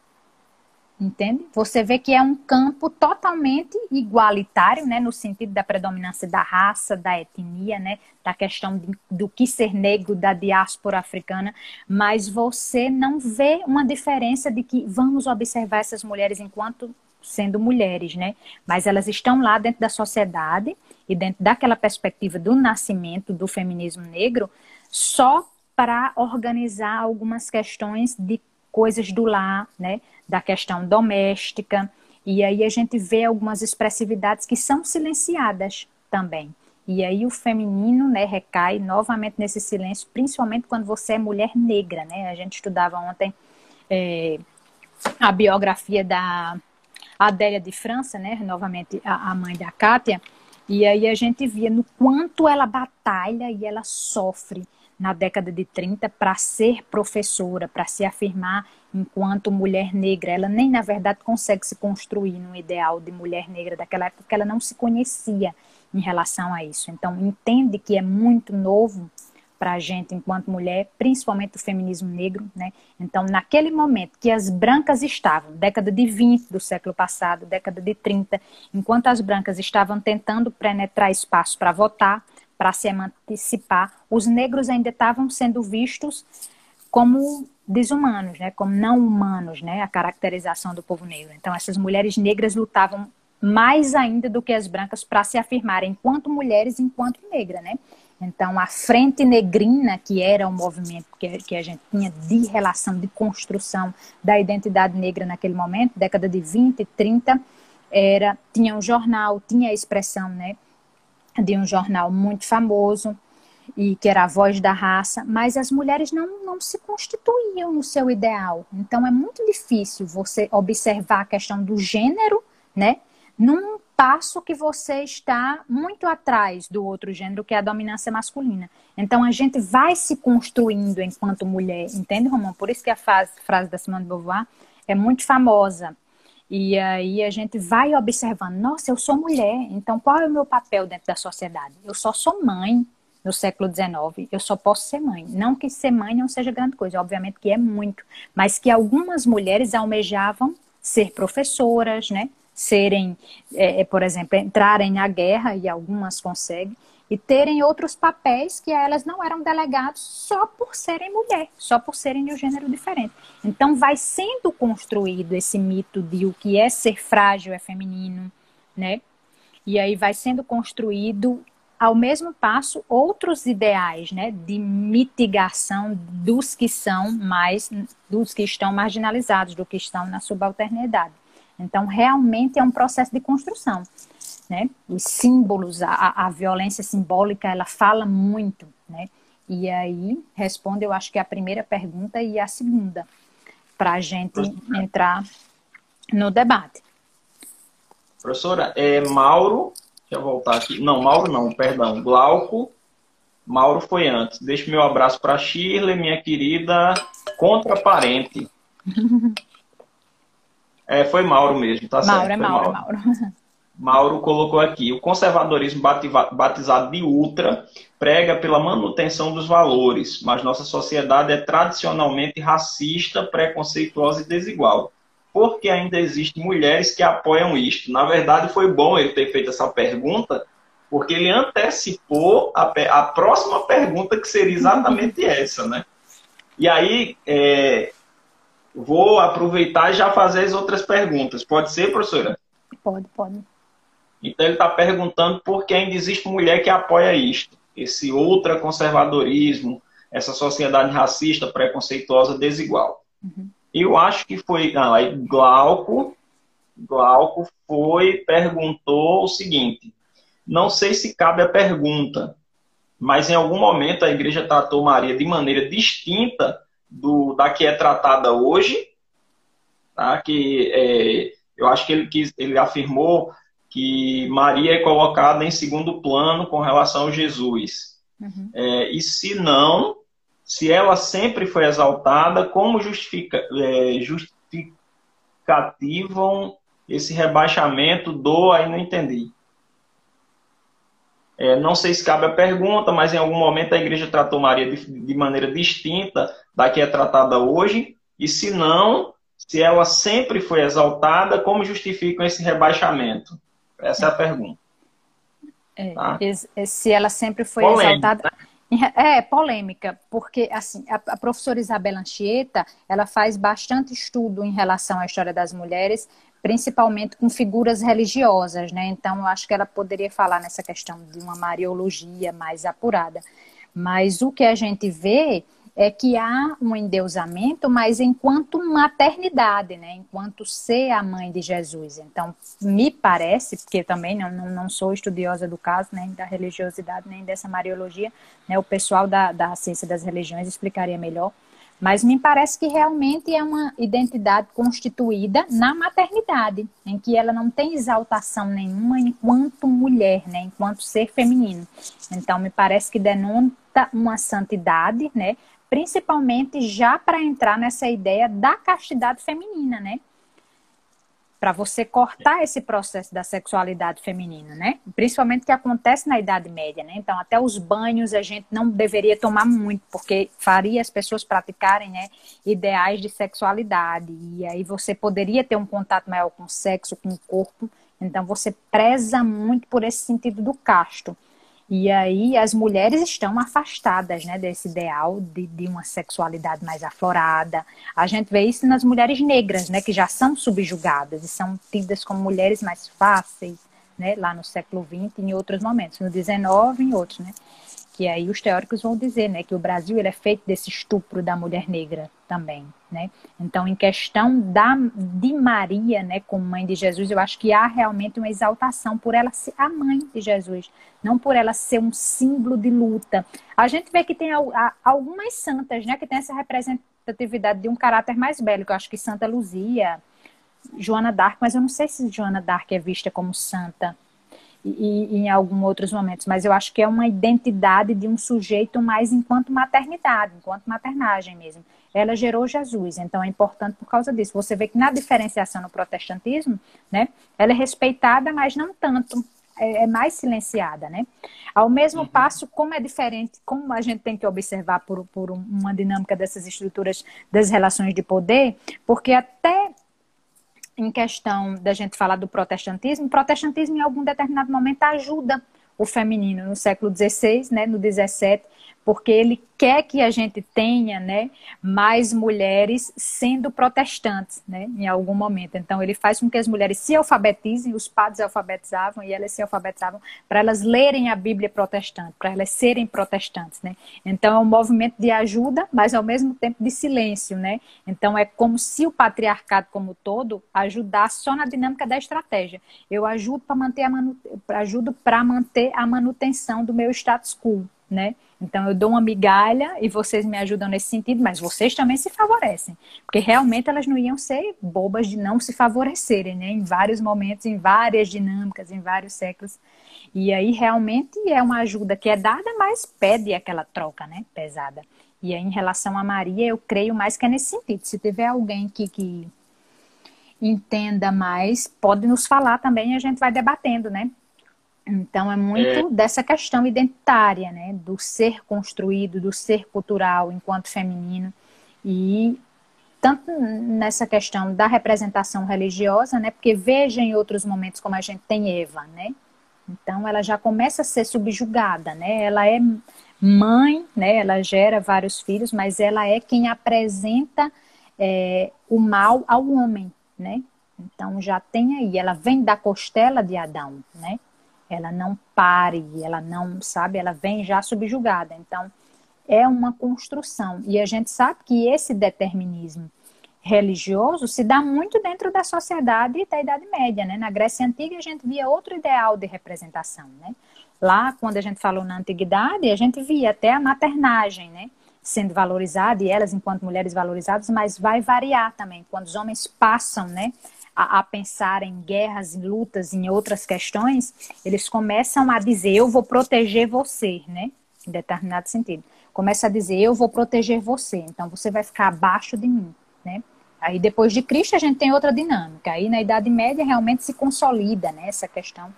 entende? Você vê que é um campo totalmente igualitário, né, no sentido da predominância da raça, da etnia, né, da questão de, do que ser negro, da diáspora africana, mas você não vê uma diferença de que vamos observar essas mulheres enquanto sendo mulheres, né, mas elas estão lá dentro da sociedade e dentro daquela perspectiva do nascimento do feminismo negro, só para organizar algumas questões de coisas do lar, né, da questão doméstica, e aí a gente vê algumas expressividades que são silenciadas também. E aí o feminino, né, recai novamente nesse silêncio, principalmente quando você é mulher negra, né? A gente estudava ontem é, a biografia da Adélia de França, né? Novamente a, a mãe da Kátia, e aí a gente via no quanto ela batalha e ela sofre na década de 30 para ser professora, para se afirmar enquanto mulher negra. Ela nem, na verdade, consegue se construir no ideal de mulher negra daquela época, porque ela não se conhecia em relação a isso. Então, entende que é muito novo para a gente enquanto mulher, principalmente o feminismo negro, né? Então, naquele momento que as brancas estavam, década de 20 do século passado, década de 30, enquanto as brancas estavam tentando penetrar espaço para votar, para se emancipar, os negros ainda estavam sendo vistos como desumanos, né, como não humanos, né, a caracterização do povo negro. Então essas mulheres negras lutavam mais ainda do que as brancas para se afirmarem enquanto mulheres, enquanto negra, né? Então a frente negrina, que era o movimento que, que a gente tinha de relação, de construção da identidade negra naquele momento, década de 20, 30, era tinha um jornal, tinha a expressão, né? de um jornal muito famoso e que era a voz da raça, mas as mulheres não, não se constituíam no seu ideal. Então é muito difícil você observar a questão do gênero, né? Num passo que você está muito atrás do outro gênero, que é a dominância masculina. Então a gente vai se construindo enquanto mulher, entende, Romão? Por isso que a frase, frase da Simone de Beauvoir é muito famosa. E aí a gente vai observando, nossa, eu sou mulher, então qual é o meu papel dentro da sociedade? Eu só sou mãe no século XIX, eu só posso ser mãe. Não que ser mãe não seja grande coisa, obviamente que é muito, mas que algumas mulheres almejavam ser professoras, né? Serem, é, por exemplo, entrarem na guerra, e algumas conseguem, e terem outros papéis que a elas não eram delegados só por serem mulher, só por serem de um gênero diferente. Então vai sendo construído esse mito de o que é ser frágil é feminino, né? E aí vai sendo construído ao mesmo passo outros ideais, né, de mitigação dos que são mais dos que estão marginalizados, do que estão na subalternidade. Então realmente é um processo de construção. né? Os símbolos, a, a violência simbólica, ela fala muito, né? E aí, responde, eu acho que a primeira pergunta e a segunda, para a gente entrar no debate. Professora, é Mauro, deixa eu voltar aqui. Não, Mauro não, perdão. Glauco, Mauro foi antes. Deixa meu abraço para Shirley, minha querida contraparente. [laughs] é, foi Mauro mesmo, tá Mauro, certo? É Mauro, Mauro, é Mauro. [laughs] Mauro colocou aqui: o conservadorismo batizado de ultra prega pela manutenção dos valores, mas nossa sociedade é tradicionalmente racista, preconceituosa e desigual. Por que ainda existem mulheres que apoiam isto? Na verdade, foi bom ele ter feito essa pergunta, porque ele antecipou a, a próxima pergunta, que seria exatamente essa, né? E aí, é, vou aproveitar e já fazer as outras perguntas. Pode ser, professora? Pode, pode. Então ele está perguntando por que ainda existe mulher que apoia isto, esse ultraconservadorismo, essa sociedade racista, preconceituosa, desigual. Uhum. Eu acho que foi. Não, aí Glauco, Glauco foi, perguntou o seguinte: não sei se cabe a pergunta, mas em algum momento a igreja tratou Maria de maneira distinta do, da que é tratada hoje, tá? que é, eu acho que ele, quis, ele afirmou que Maria é colocada em segundo plano com relação a Jesus. Uhum. É, e se não, se ela sempre foi exaltada, como justifica, é, justificativam esse rebaixamento do. Aí não entendi. É, não sei se cabe a pergunta, mas em algum momento a igreja tratou Maria de, de maneira distinta da que é tratada hoje. E se não, se ela sempre foi exaltada, como justificam esse rebaixamento? Essa é a pergunta. É, tá? Se ela sempre foi polêmica, exaltada. Né? É, polêmica, porque assim, a, a professora Isabela Anchieta, ela faz bastante estudo em relação à história das mulheres, principalmente com figuras religiosas, né? Então, eu acho que ela poderia falar nessa questão de uma mariologia mais apurada. Mas o que a gente vê é que há um endeusamento, mas enquanto maternidade, né? enquanto ser a mãe de Jesus. Então, me parece, porque também não, não, sou estudiosa do caso, nem da religiosidade, nem dessa mariologia, né? o pessoal da, da ciência das religiões explicaria melhor, mas me parece que realmente é uma identidade constituída na maternidade, em que ela não tem exaltação nenhuma enquanto mulher, né, enquanto ser feminino. Então, me parece que denota uma santidade, né, principalmente já para entrar nessa ideia da castidade feminina, né? Para você cortar esse processo da sexualidade feminina, né? Principalmente que acontece na Idade Média, né? Então, até os banhos a gente não deveria tomar muito, porque faria as pessoas praticarem, né, ideais de sexualidade. E aí você poderia ter um contato maior com o sexo, com o corpo. Então, você preza muito por esse sentido do casto. E aí as mulheres estão afastadas né, desse ideal de, de uma sexualidade mais aflorada. A gente vê isso nas mulheres negras, né, que já são subjugadas e são tidas como mulheres mais fáceis, né, lá no século XX em outros momentos, no XIX em outros, né que aí os teóricos vão dizer, né, que o Brasil ele é feito desse estupro da mulher negra também, né? Então, em questão da de Maria, né, como mãe de Jesus, eu acho que há realmente uma exaltação por ela ser a mãe de Jesus, não por ela ser um símbolo de luta. A gente vê que tem algumas santas, né, que tem essa representatividade de um caráter mais bélico. Eu acho que Santa Luzia, Joana d'Arc, mas eu não sei se Joana d'Arc é vista como santa e, e, em alguns outros momentos, mas eu acho que é uma identidade de um sujeito mais enquanto maternidade, enquanto maternagem mesmo. Ela gerou Jesus, então é importante por causa disso. Você vê que na diferenciação no protestantismo, né, ela é respeitada, mas não tanto, é, é mais silenciada, né? Ao mesmo uhum. passo, como é diferente, como a gente tem que observar por, por uma dinâmica dessas estruturas das relações de poder, porque até em questão da gente falar do protestantismo, o protestantismo em algum determinado momento ajuda o feminino no século XVI, né, no XVII, porque ele quer que a gente tenha, né, mais mulheres sendo protestantes, né, em algum momento. Então ele faz com que as mulheres se alfabetizem, os padres alfabetizavam e elas se alfabetizavam para elas lerem a Bíblia protestante, para elas serem protestantes, né. Então é um movimento de ajuda, mas ao mesmo tempo de silêncio, né. Então é como se o patriarcado como todo ajudasse só na dinâmica da estratégia. Eu ajudo para manter a manu... ajudo para manter a manutenção do meu status quo, né? Então eu dou uma migalha e vocês me ajudam nesse sentido, mas vocês também se favorecem, porque realmente elas não iam ser bobas de não se favorecerem, né? Em vários momentos, em várias dinâmicas, em vários séculos. E aí realmente é uma ajuda que é dada, mas pede aquela troca, né? Pesada. E aí em relação a Maria, eu creio mais que é nesse sentido. Se tiver alguém que, que entenda mais, pode nos falar também e a gente vai debatendo, né? Então é muito é. dessa questão identitária, né, do ser construído, do ser cultural enquanto feminino e tanto nessa questão da representação religiosa, né, porque veja em outros momentos como a gente tem Eva, né? Então ela já começa a ser subjugada, né? Ela é mãe, né? Ela gera vários filhos, mas ela é quem apresenta é, o mal ao homem, né? Então já tem aí, ela vem da costela de Adão, né? Ela não pare, ela não, sabe, ela vem já subjugada. Então, é uma construção. E a gente sabe que esse determinismo religioso se dá muito dentro da sociedade da Idade Média, né? Na Grécia Antiga a gente via outro ideal de representação, né? Lá, quando a gente falou na Antiguidade, a gente via até a maternagem, né? Sendo valorizada, e elas enquanto mulheres valorizadas, mas vai variar também. Quando os homens passam, né? A, a, pensar em guerras, em lutas, em outras questões, eles começam a dizer: eu vou proteger você, né? Em determinado sentido. Começa a dizer: eu vou proteger você, então você vai ficar abaixo de mim, né? Aí depois de Cristo a gente tem outra dinâmica. Aí na Idade Média realmente se consolida né, essa questão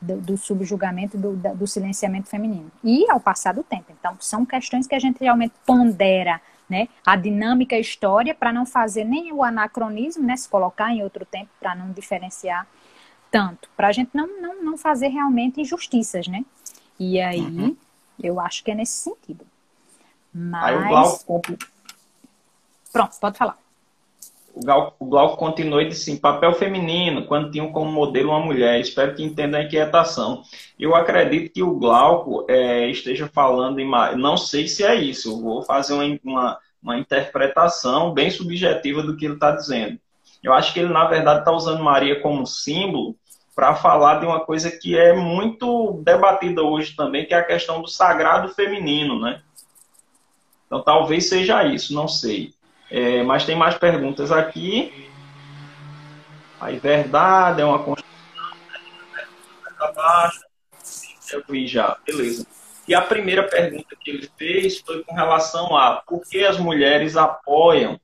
do, do subjugamento, do, do silenciamento feminino. E ao passar do tempo. Então são questões que a gente realmente pondera né, a dinâmica história para não fazer nem o anacronismo, né, se colocar em outro tempo para não diferenciar tanto, para a gente não, não, não fazer realmente injustiças, né? E aí uhum. eu acho que é nesse sentido. Mas... Aí o Glauco... Pronto, pode falar. O Glauco, Glauco continuou e disse assim, papel feminino, quando tinham como modelo uma mulher. Espero que entenda a inquietação. Eu acredito que o Glauco é, esteja falando em... Não sei se é isso. Eu vou fazer uma, uma, uma interpretação bem subjetiva do que ele está dizendo. Eu acho que ele, na verdade, está usando Maria como símbolo para falar de uma coisa que é muito debatida hoje também, que é a questão do sagrado feminino, né? Então, talvez seja isso, não sei. É, mas tem mais perguntas aqui. Aí, verdade, é uma construção. Abaixo. Eu vi já, beleza. E a primeira pergunta que ele fez foi com relação a por que as mulheres apoiam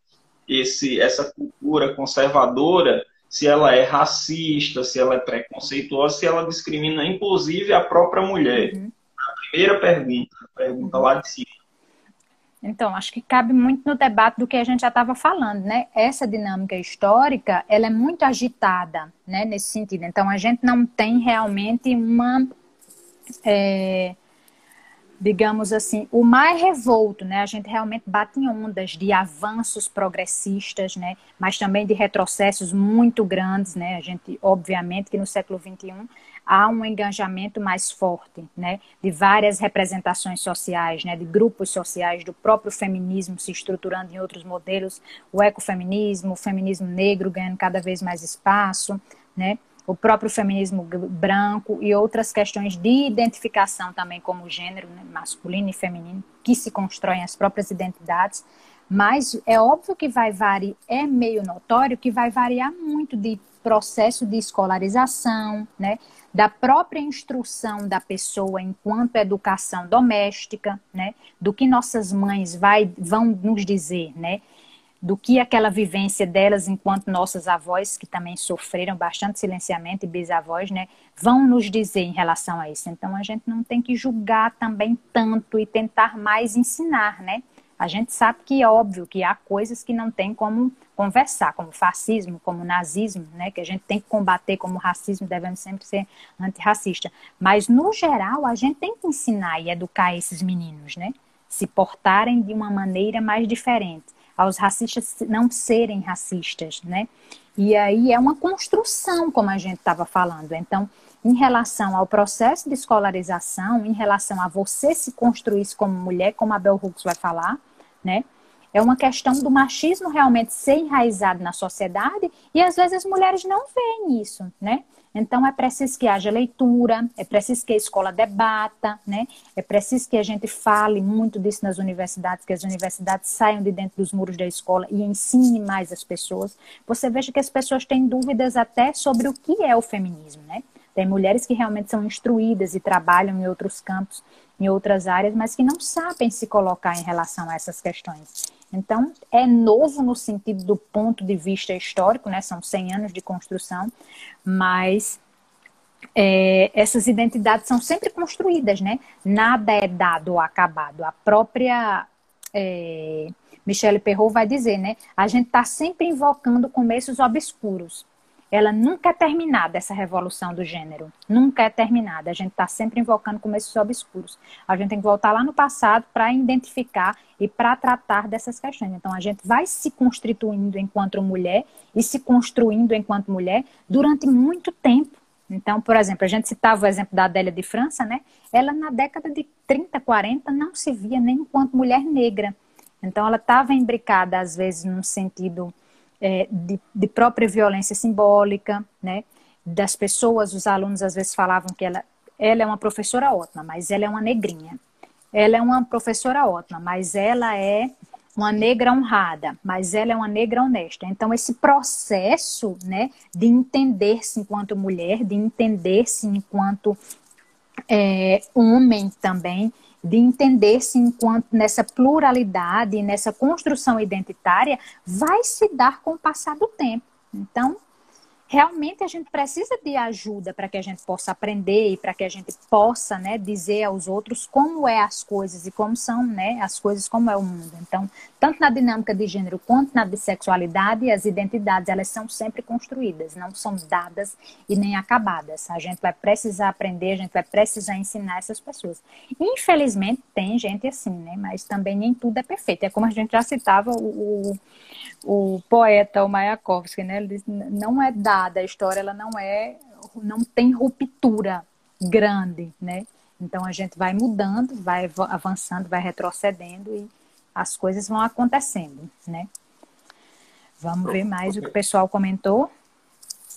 esse, essa cultura conservadora se ela é racista, se ela é preconceituosa, se ela discrimina inclusive a própria mulher. Uhum. A primeira pergunta, a pergunta lá de cima. Então, acho que cabe muito no debate do que a gente já estava falando, né? Essa dinâmica histórica, ela é muito agitada, né? Nesse sentido. Então, a gente não tem realmente uma, é, digamos assim, o mais revolto, né? A gente realmente bate em ondas de avanços progressistas, né? Mas também de retrocessos muito grandes, né? A gente, obviamente, que no século XXI há um engajamento mais forte, né, de várias representações sociais, né, de grupos sociais, do próprio feminismo se estruturando em outros modelos, o ecofeminismo, o feminismo negro ganhando cada vez mais espaço, né, o próprio feminismo branco e outras questões de identificação também como gênero, né, masculino e feminino, que se constroem as próprias identidades, mas é óbvio que vai variar, é meio notório que vai variar muito de processo de escolarização, né, da própria instrução da pessoa enquanto educação doméstica, né, do que nossas mães vai, vão nos dizer, né, do que aquela vivência delas enquanto nossas avós, que também sofreram bastante silenciamento, e bisavós, né, vão nos dizer em relação a isso. Então, a gente não tem que julgar também tanto e tentar mais ensinar, né, a gente sabe que é óbvio que há coisas que não tem como conversar, como fascismo, como nazismo, né, que a gente tem que combater como racismo, devemos sempre ser antirracista. Mas, no geral, a gente tem que ensinar e educar esses meninos, né? se portarem de uma maneira mais diferente, aos racistas não serem racistas, né? E aí é uma construção, como a gente estava falando. Então, em relação ao processo de escolarização, em relação a você se construir como mulher, como a Bell Hooks vai falar, né? É uma questão do machismo realmente ser enraizado na sociedade e às vezes as mulheres não veem isso, né? Então é preciso que haja leitura, é preciso que a escola debata, né? É preciso que a gente fale muito disso nas universidades, que as universidades saiam de dentro dos muros da escola e ensine mais as pessoas. Você veja que as pessoas têm dúvidas até sobre o que é o feminismo, né? Tem mulheres que realmente são instruídas e trabalham em outros campos, em outras áreas, mas que não sabem se colocar em relação a essas questões. Então, é novo no sentido do ponto de vista histórico, né? São 100 anos de construção, mas é, essas identidades são sempre construídas, né? Nada é dado ou acabado. A própria é, Michelle Perrault vai dizer, né? A gente está sempre invocando começos obscuros ela nunca é terminada, essa revolução do gênero. Nunca é terminada. A gente está sempre invocando começos obscuros. A gente tem que voltar lá no passado para identificar e para tratar dessas questões. Então, a gente vai se constituindo enquanto mulher e se construindo enquanto mulher durante muito tempo. Então, por exemplo, a gente citava o exemplo da Adélia de França, né? Ela, na década de 30, 40, não se via nem enquanto mulher negra. Então, ela estava imbricada, às vezes, num sentido é, de, de, própria violência simbólica, né? Das pessoas, os alunos às vezes falavam que ela, ela é uma professora ótima, mas ela é uma negrinha. Ela é uma professora ótima, mas ela é uma negra honrada, mas ela é uma negra honesta. Então, esse processo né, de entender-se enquanto mulher, de entender-se enquanto é, homem também, de entender-se enquanto nessa pluralidade, nessa construção identitária, vai se dar com o passar do tempo. Então, realmente a gente precisa de ajuda para que a gente possa aprender e para que a gente possa né, dizer aos outros como é as coisas e como são né, as coisas, como é o mundo. Então, tanto na dinâmica de gênero quanto na bissexualidade, as identidades elas são sempre construídas, não são dadas e nem acabadas. A gente vai precisar aprender, a gente vai precisar ensinar essas pessoas. Infelizmente, tem gente assim, né? Mas também nem tudo é perfeito. É como a gente já citava o, o o poeta, o Mayakovsky, né? Ele diz, não é dada a história, ela não é, não tem ruptura grande, né? Então a gente vai mudando, vai avançando, vai retrocedendo e as coisas vão acontecendo, né? Vamos ver mais o que o pessoal comentou.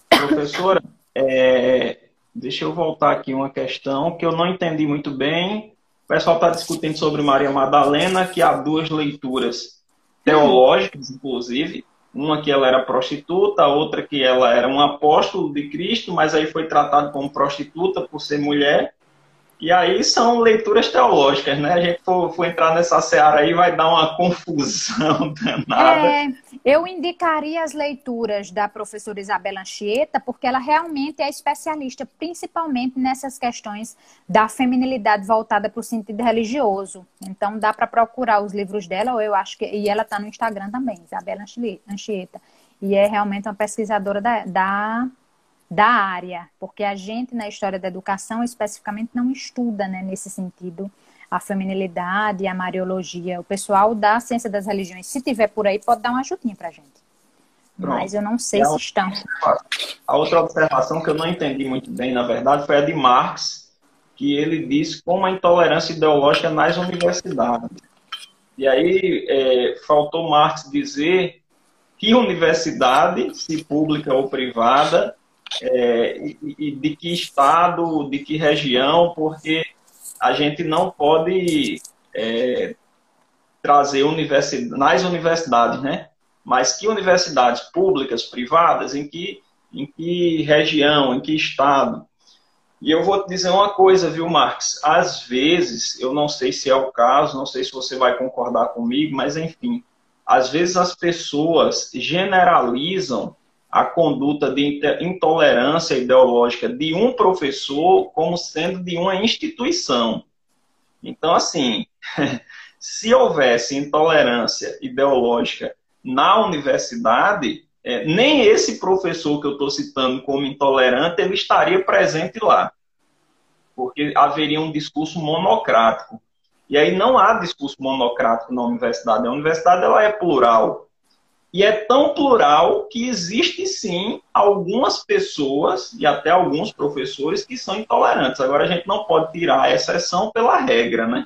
Professora, é, deixa eu voltar aqui uma questão que eu não entendi muito bem. O pessoal está discutindo sobre Maria Madalena, que há duas leituras teológicas, inclusive. Uma que ela era prostituta, a outra que ela era um apóstolo de Cristo, mas aí foi tratado como prostituta por ser mulher. E aí são leituras teológicas, né? A gente for, for entrar nessa seara aí vai dar uma confusão [laughs] danada. É, eu indicaria as leituras da professora Isabela Anchieta, porque ela realmente é especialista, principalmente nessas questões da feminilidade voltada para o sentido religioso. Então dá para procurar os livros dela, ou eu acho que. E ela está no Instagram também, Isabela Anchieta. E é realmente uma pesquisadora da, da da área, porque a gente na história da educação especificamente não estuda, né, nesse sentido, a feminilidade e a mariologia. O pessoal da ciência das religiões, se tiver por aí, pode dar uma ajudinha pra gente. Pronto. Mas eu não sei se estão. A outra observação que eu não entendi muito bem, na verdade, foi a de Marx, que ele disse como a intolerância ideológica nas universidades. E aí é, faltou Marx dizer que universidade, se pública ou privada, é, e, e, de que estado, de que região, porque a gente não pode é, trazer universidade, nas universidades, né? Mas que universidades públicas, privadas, em que, em que região, em que estado. E eu vou te dizer uma coisa, viu, Marx? Às vezes, eu não sei se é o caso, não sei se você vai concordar comigo, mas enfim, às vezes as pessoas generalizam a conduta de intolerância ideológica de um professor como sendo de uma instituição. Então, assim, [laughs] se houvesse intolerância ideológica na universidade, é, nem esse professor que eu estou citando como intolerante, ele estaria presente lá. Porque haveria um discurso monocrático. E aí não há discurso monocrático na universidade. A universidade ela é plural. E é tão plural que existe sim algumas pessoas e até alguns professores que são intolerantes. Agora a gente não pode tirar a exceção pela regra, né?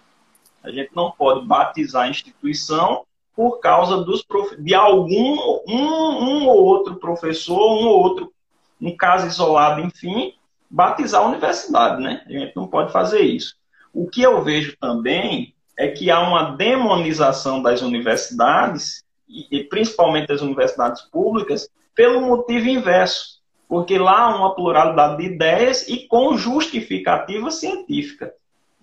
A gente não pode batizar a instituição por causa dos de algum um, um ou outro professor, um ou outro, um caso isolado, enfim, batizar a universidade, né? A gente não pode fazer isso. O que eu vejo também é que há uma demonização das universidades, e principalmente das universidades públicas, pelo motivo inverso. Porque lá há uma pluralidade de ideias e com justificativa científica.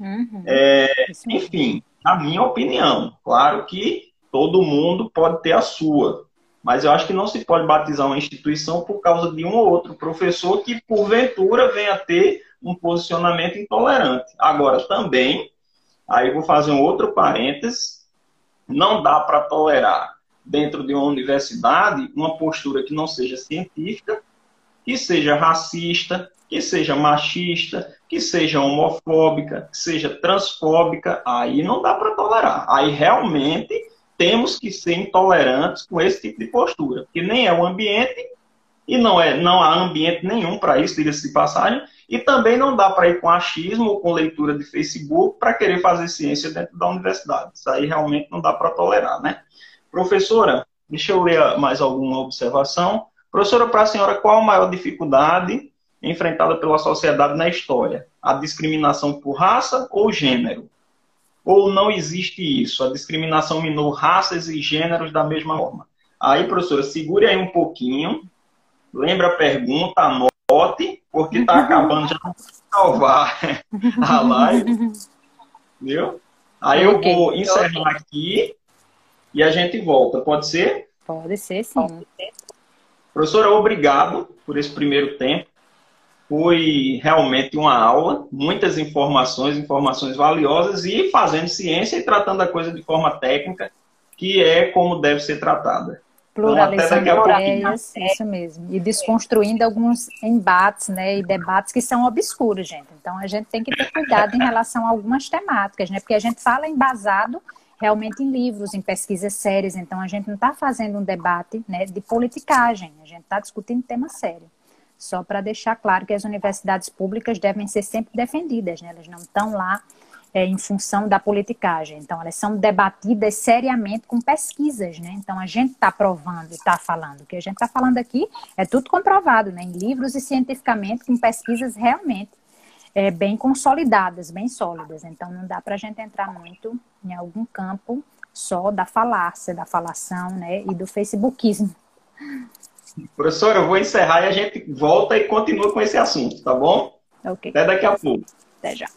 Uhum. É, enfim, na minha opinião, claro que todo mundo pode ter a sua, mas eu acho que não se pode batizar uma instituição por causa de um ou outro professor que, porventura, venha a ter um posicionamento intolerante. Agora, também, aí vou fazer um outro parênteses, não dá para tolerar dentro de uma universidade uma postura que não seja científica, que seja racista, que seja machista, que seja homofóbica, que seja transfóbica, aí não dá para tolerar. Aí realmente temos que ser intolerantes com esse tipo de postura, que nem é o ambiente e não é não há ambiente nenhum para isso, diga-se de passagem, e também não dá para ir com achismo ou com leitura de Facebook para querer fazer ciência dentro da universidade. Isso aí realmente não dá para tolerar, né? Professora, deixa eu ler mais alguma observação. Professora, para a senhora, qual a maior dificuldade enfrentada pela sociedade na história? A discriminação por raça ou gênero? Ou não existe isso? A discriminação minou raças e gêneros da mesma forma? Aí, professora, segure aí um pouquinho. Lembra a pergunta, anote, porque está acabando já salvar [laughs] a live. [laughs] Viu? Aí eu okay. vou encerrar aqui e a gente volta. Pode ser? Pode ser, sim. Professora, obrigado por esse primeiro tempo. Foi realmente uma aula, muitas informações, informações valiosas e fazendo ciência e tratando a coisa de forma técnica, que é como deve ser tratada. Pluralizando então, ideias, isso mesmo. E desconstruindo alguns embates, né, e debates que são obscuros, gente. Então a gente tem que ter cuidado em relação a algumas temáticas, né? Porque a gente fala embasado realmente em livros, em pesquisas sérias. Então a gente não está fazendo um debate né, de politicagem, a gente está discutindo tema sério. Só para deixar claro que as universidades públicas devem ser sempre defendidas, né? elas não estão lá é, em função da politicagem. Então, elas são debatidas seriamente com pesquisas, né? Então, a gente está provando, está falando. O que a gente está falando aqui é tudo comprovado, né? Em livros e cientificamente, com pesquisas realmente é, bem consolidadas, bem sólidas. Então, não dá para a gente entrar muito em algum campo só da falácia, da falação, né? E do facebookismo. Professora, eu vou encerrar e a gente volta e continua com esse assunto, tá bom? Ok. Até daqui a pouco. Até já.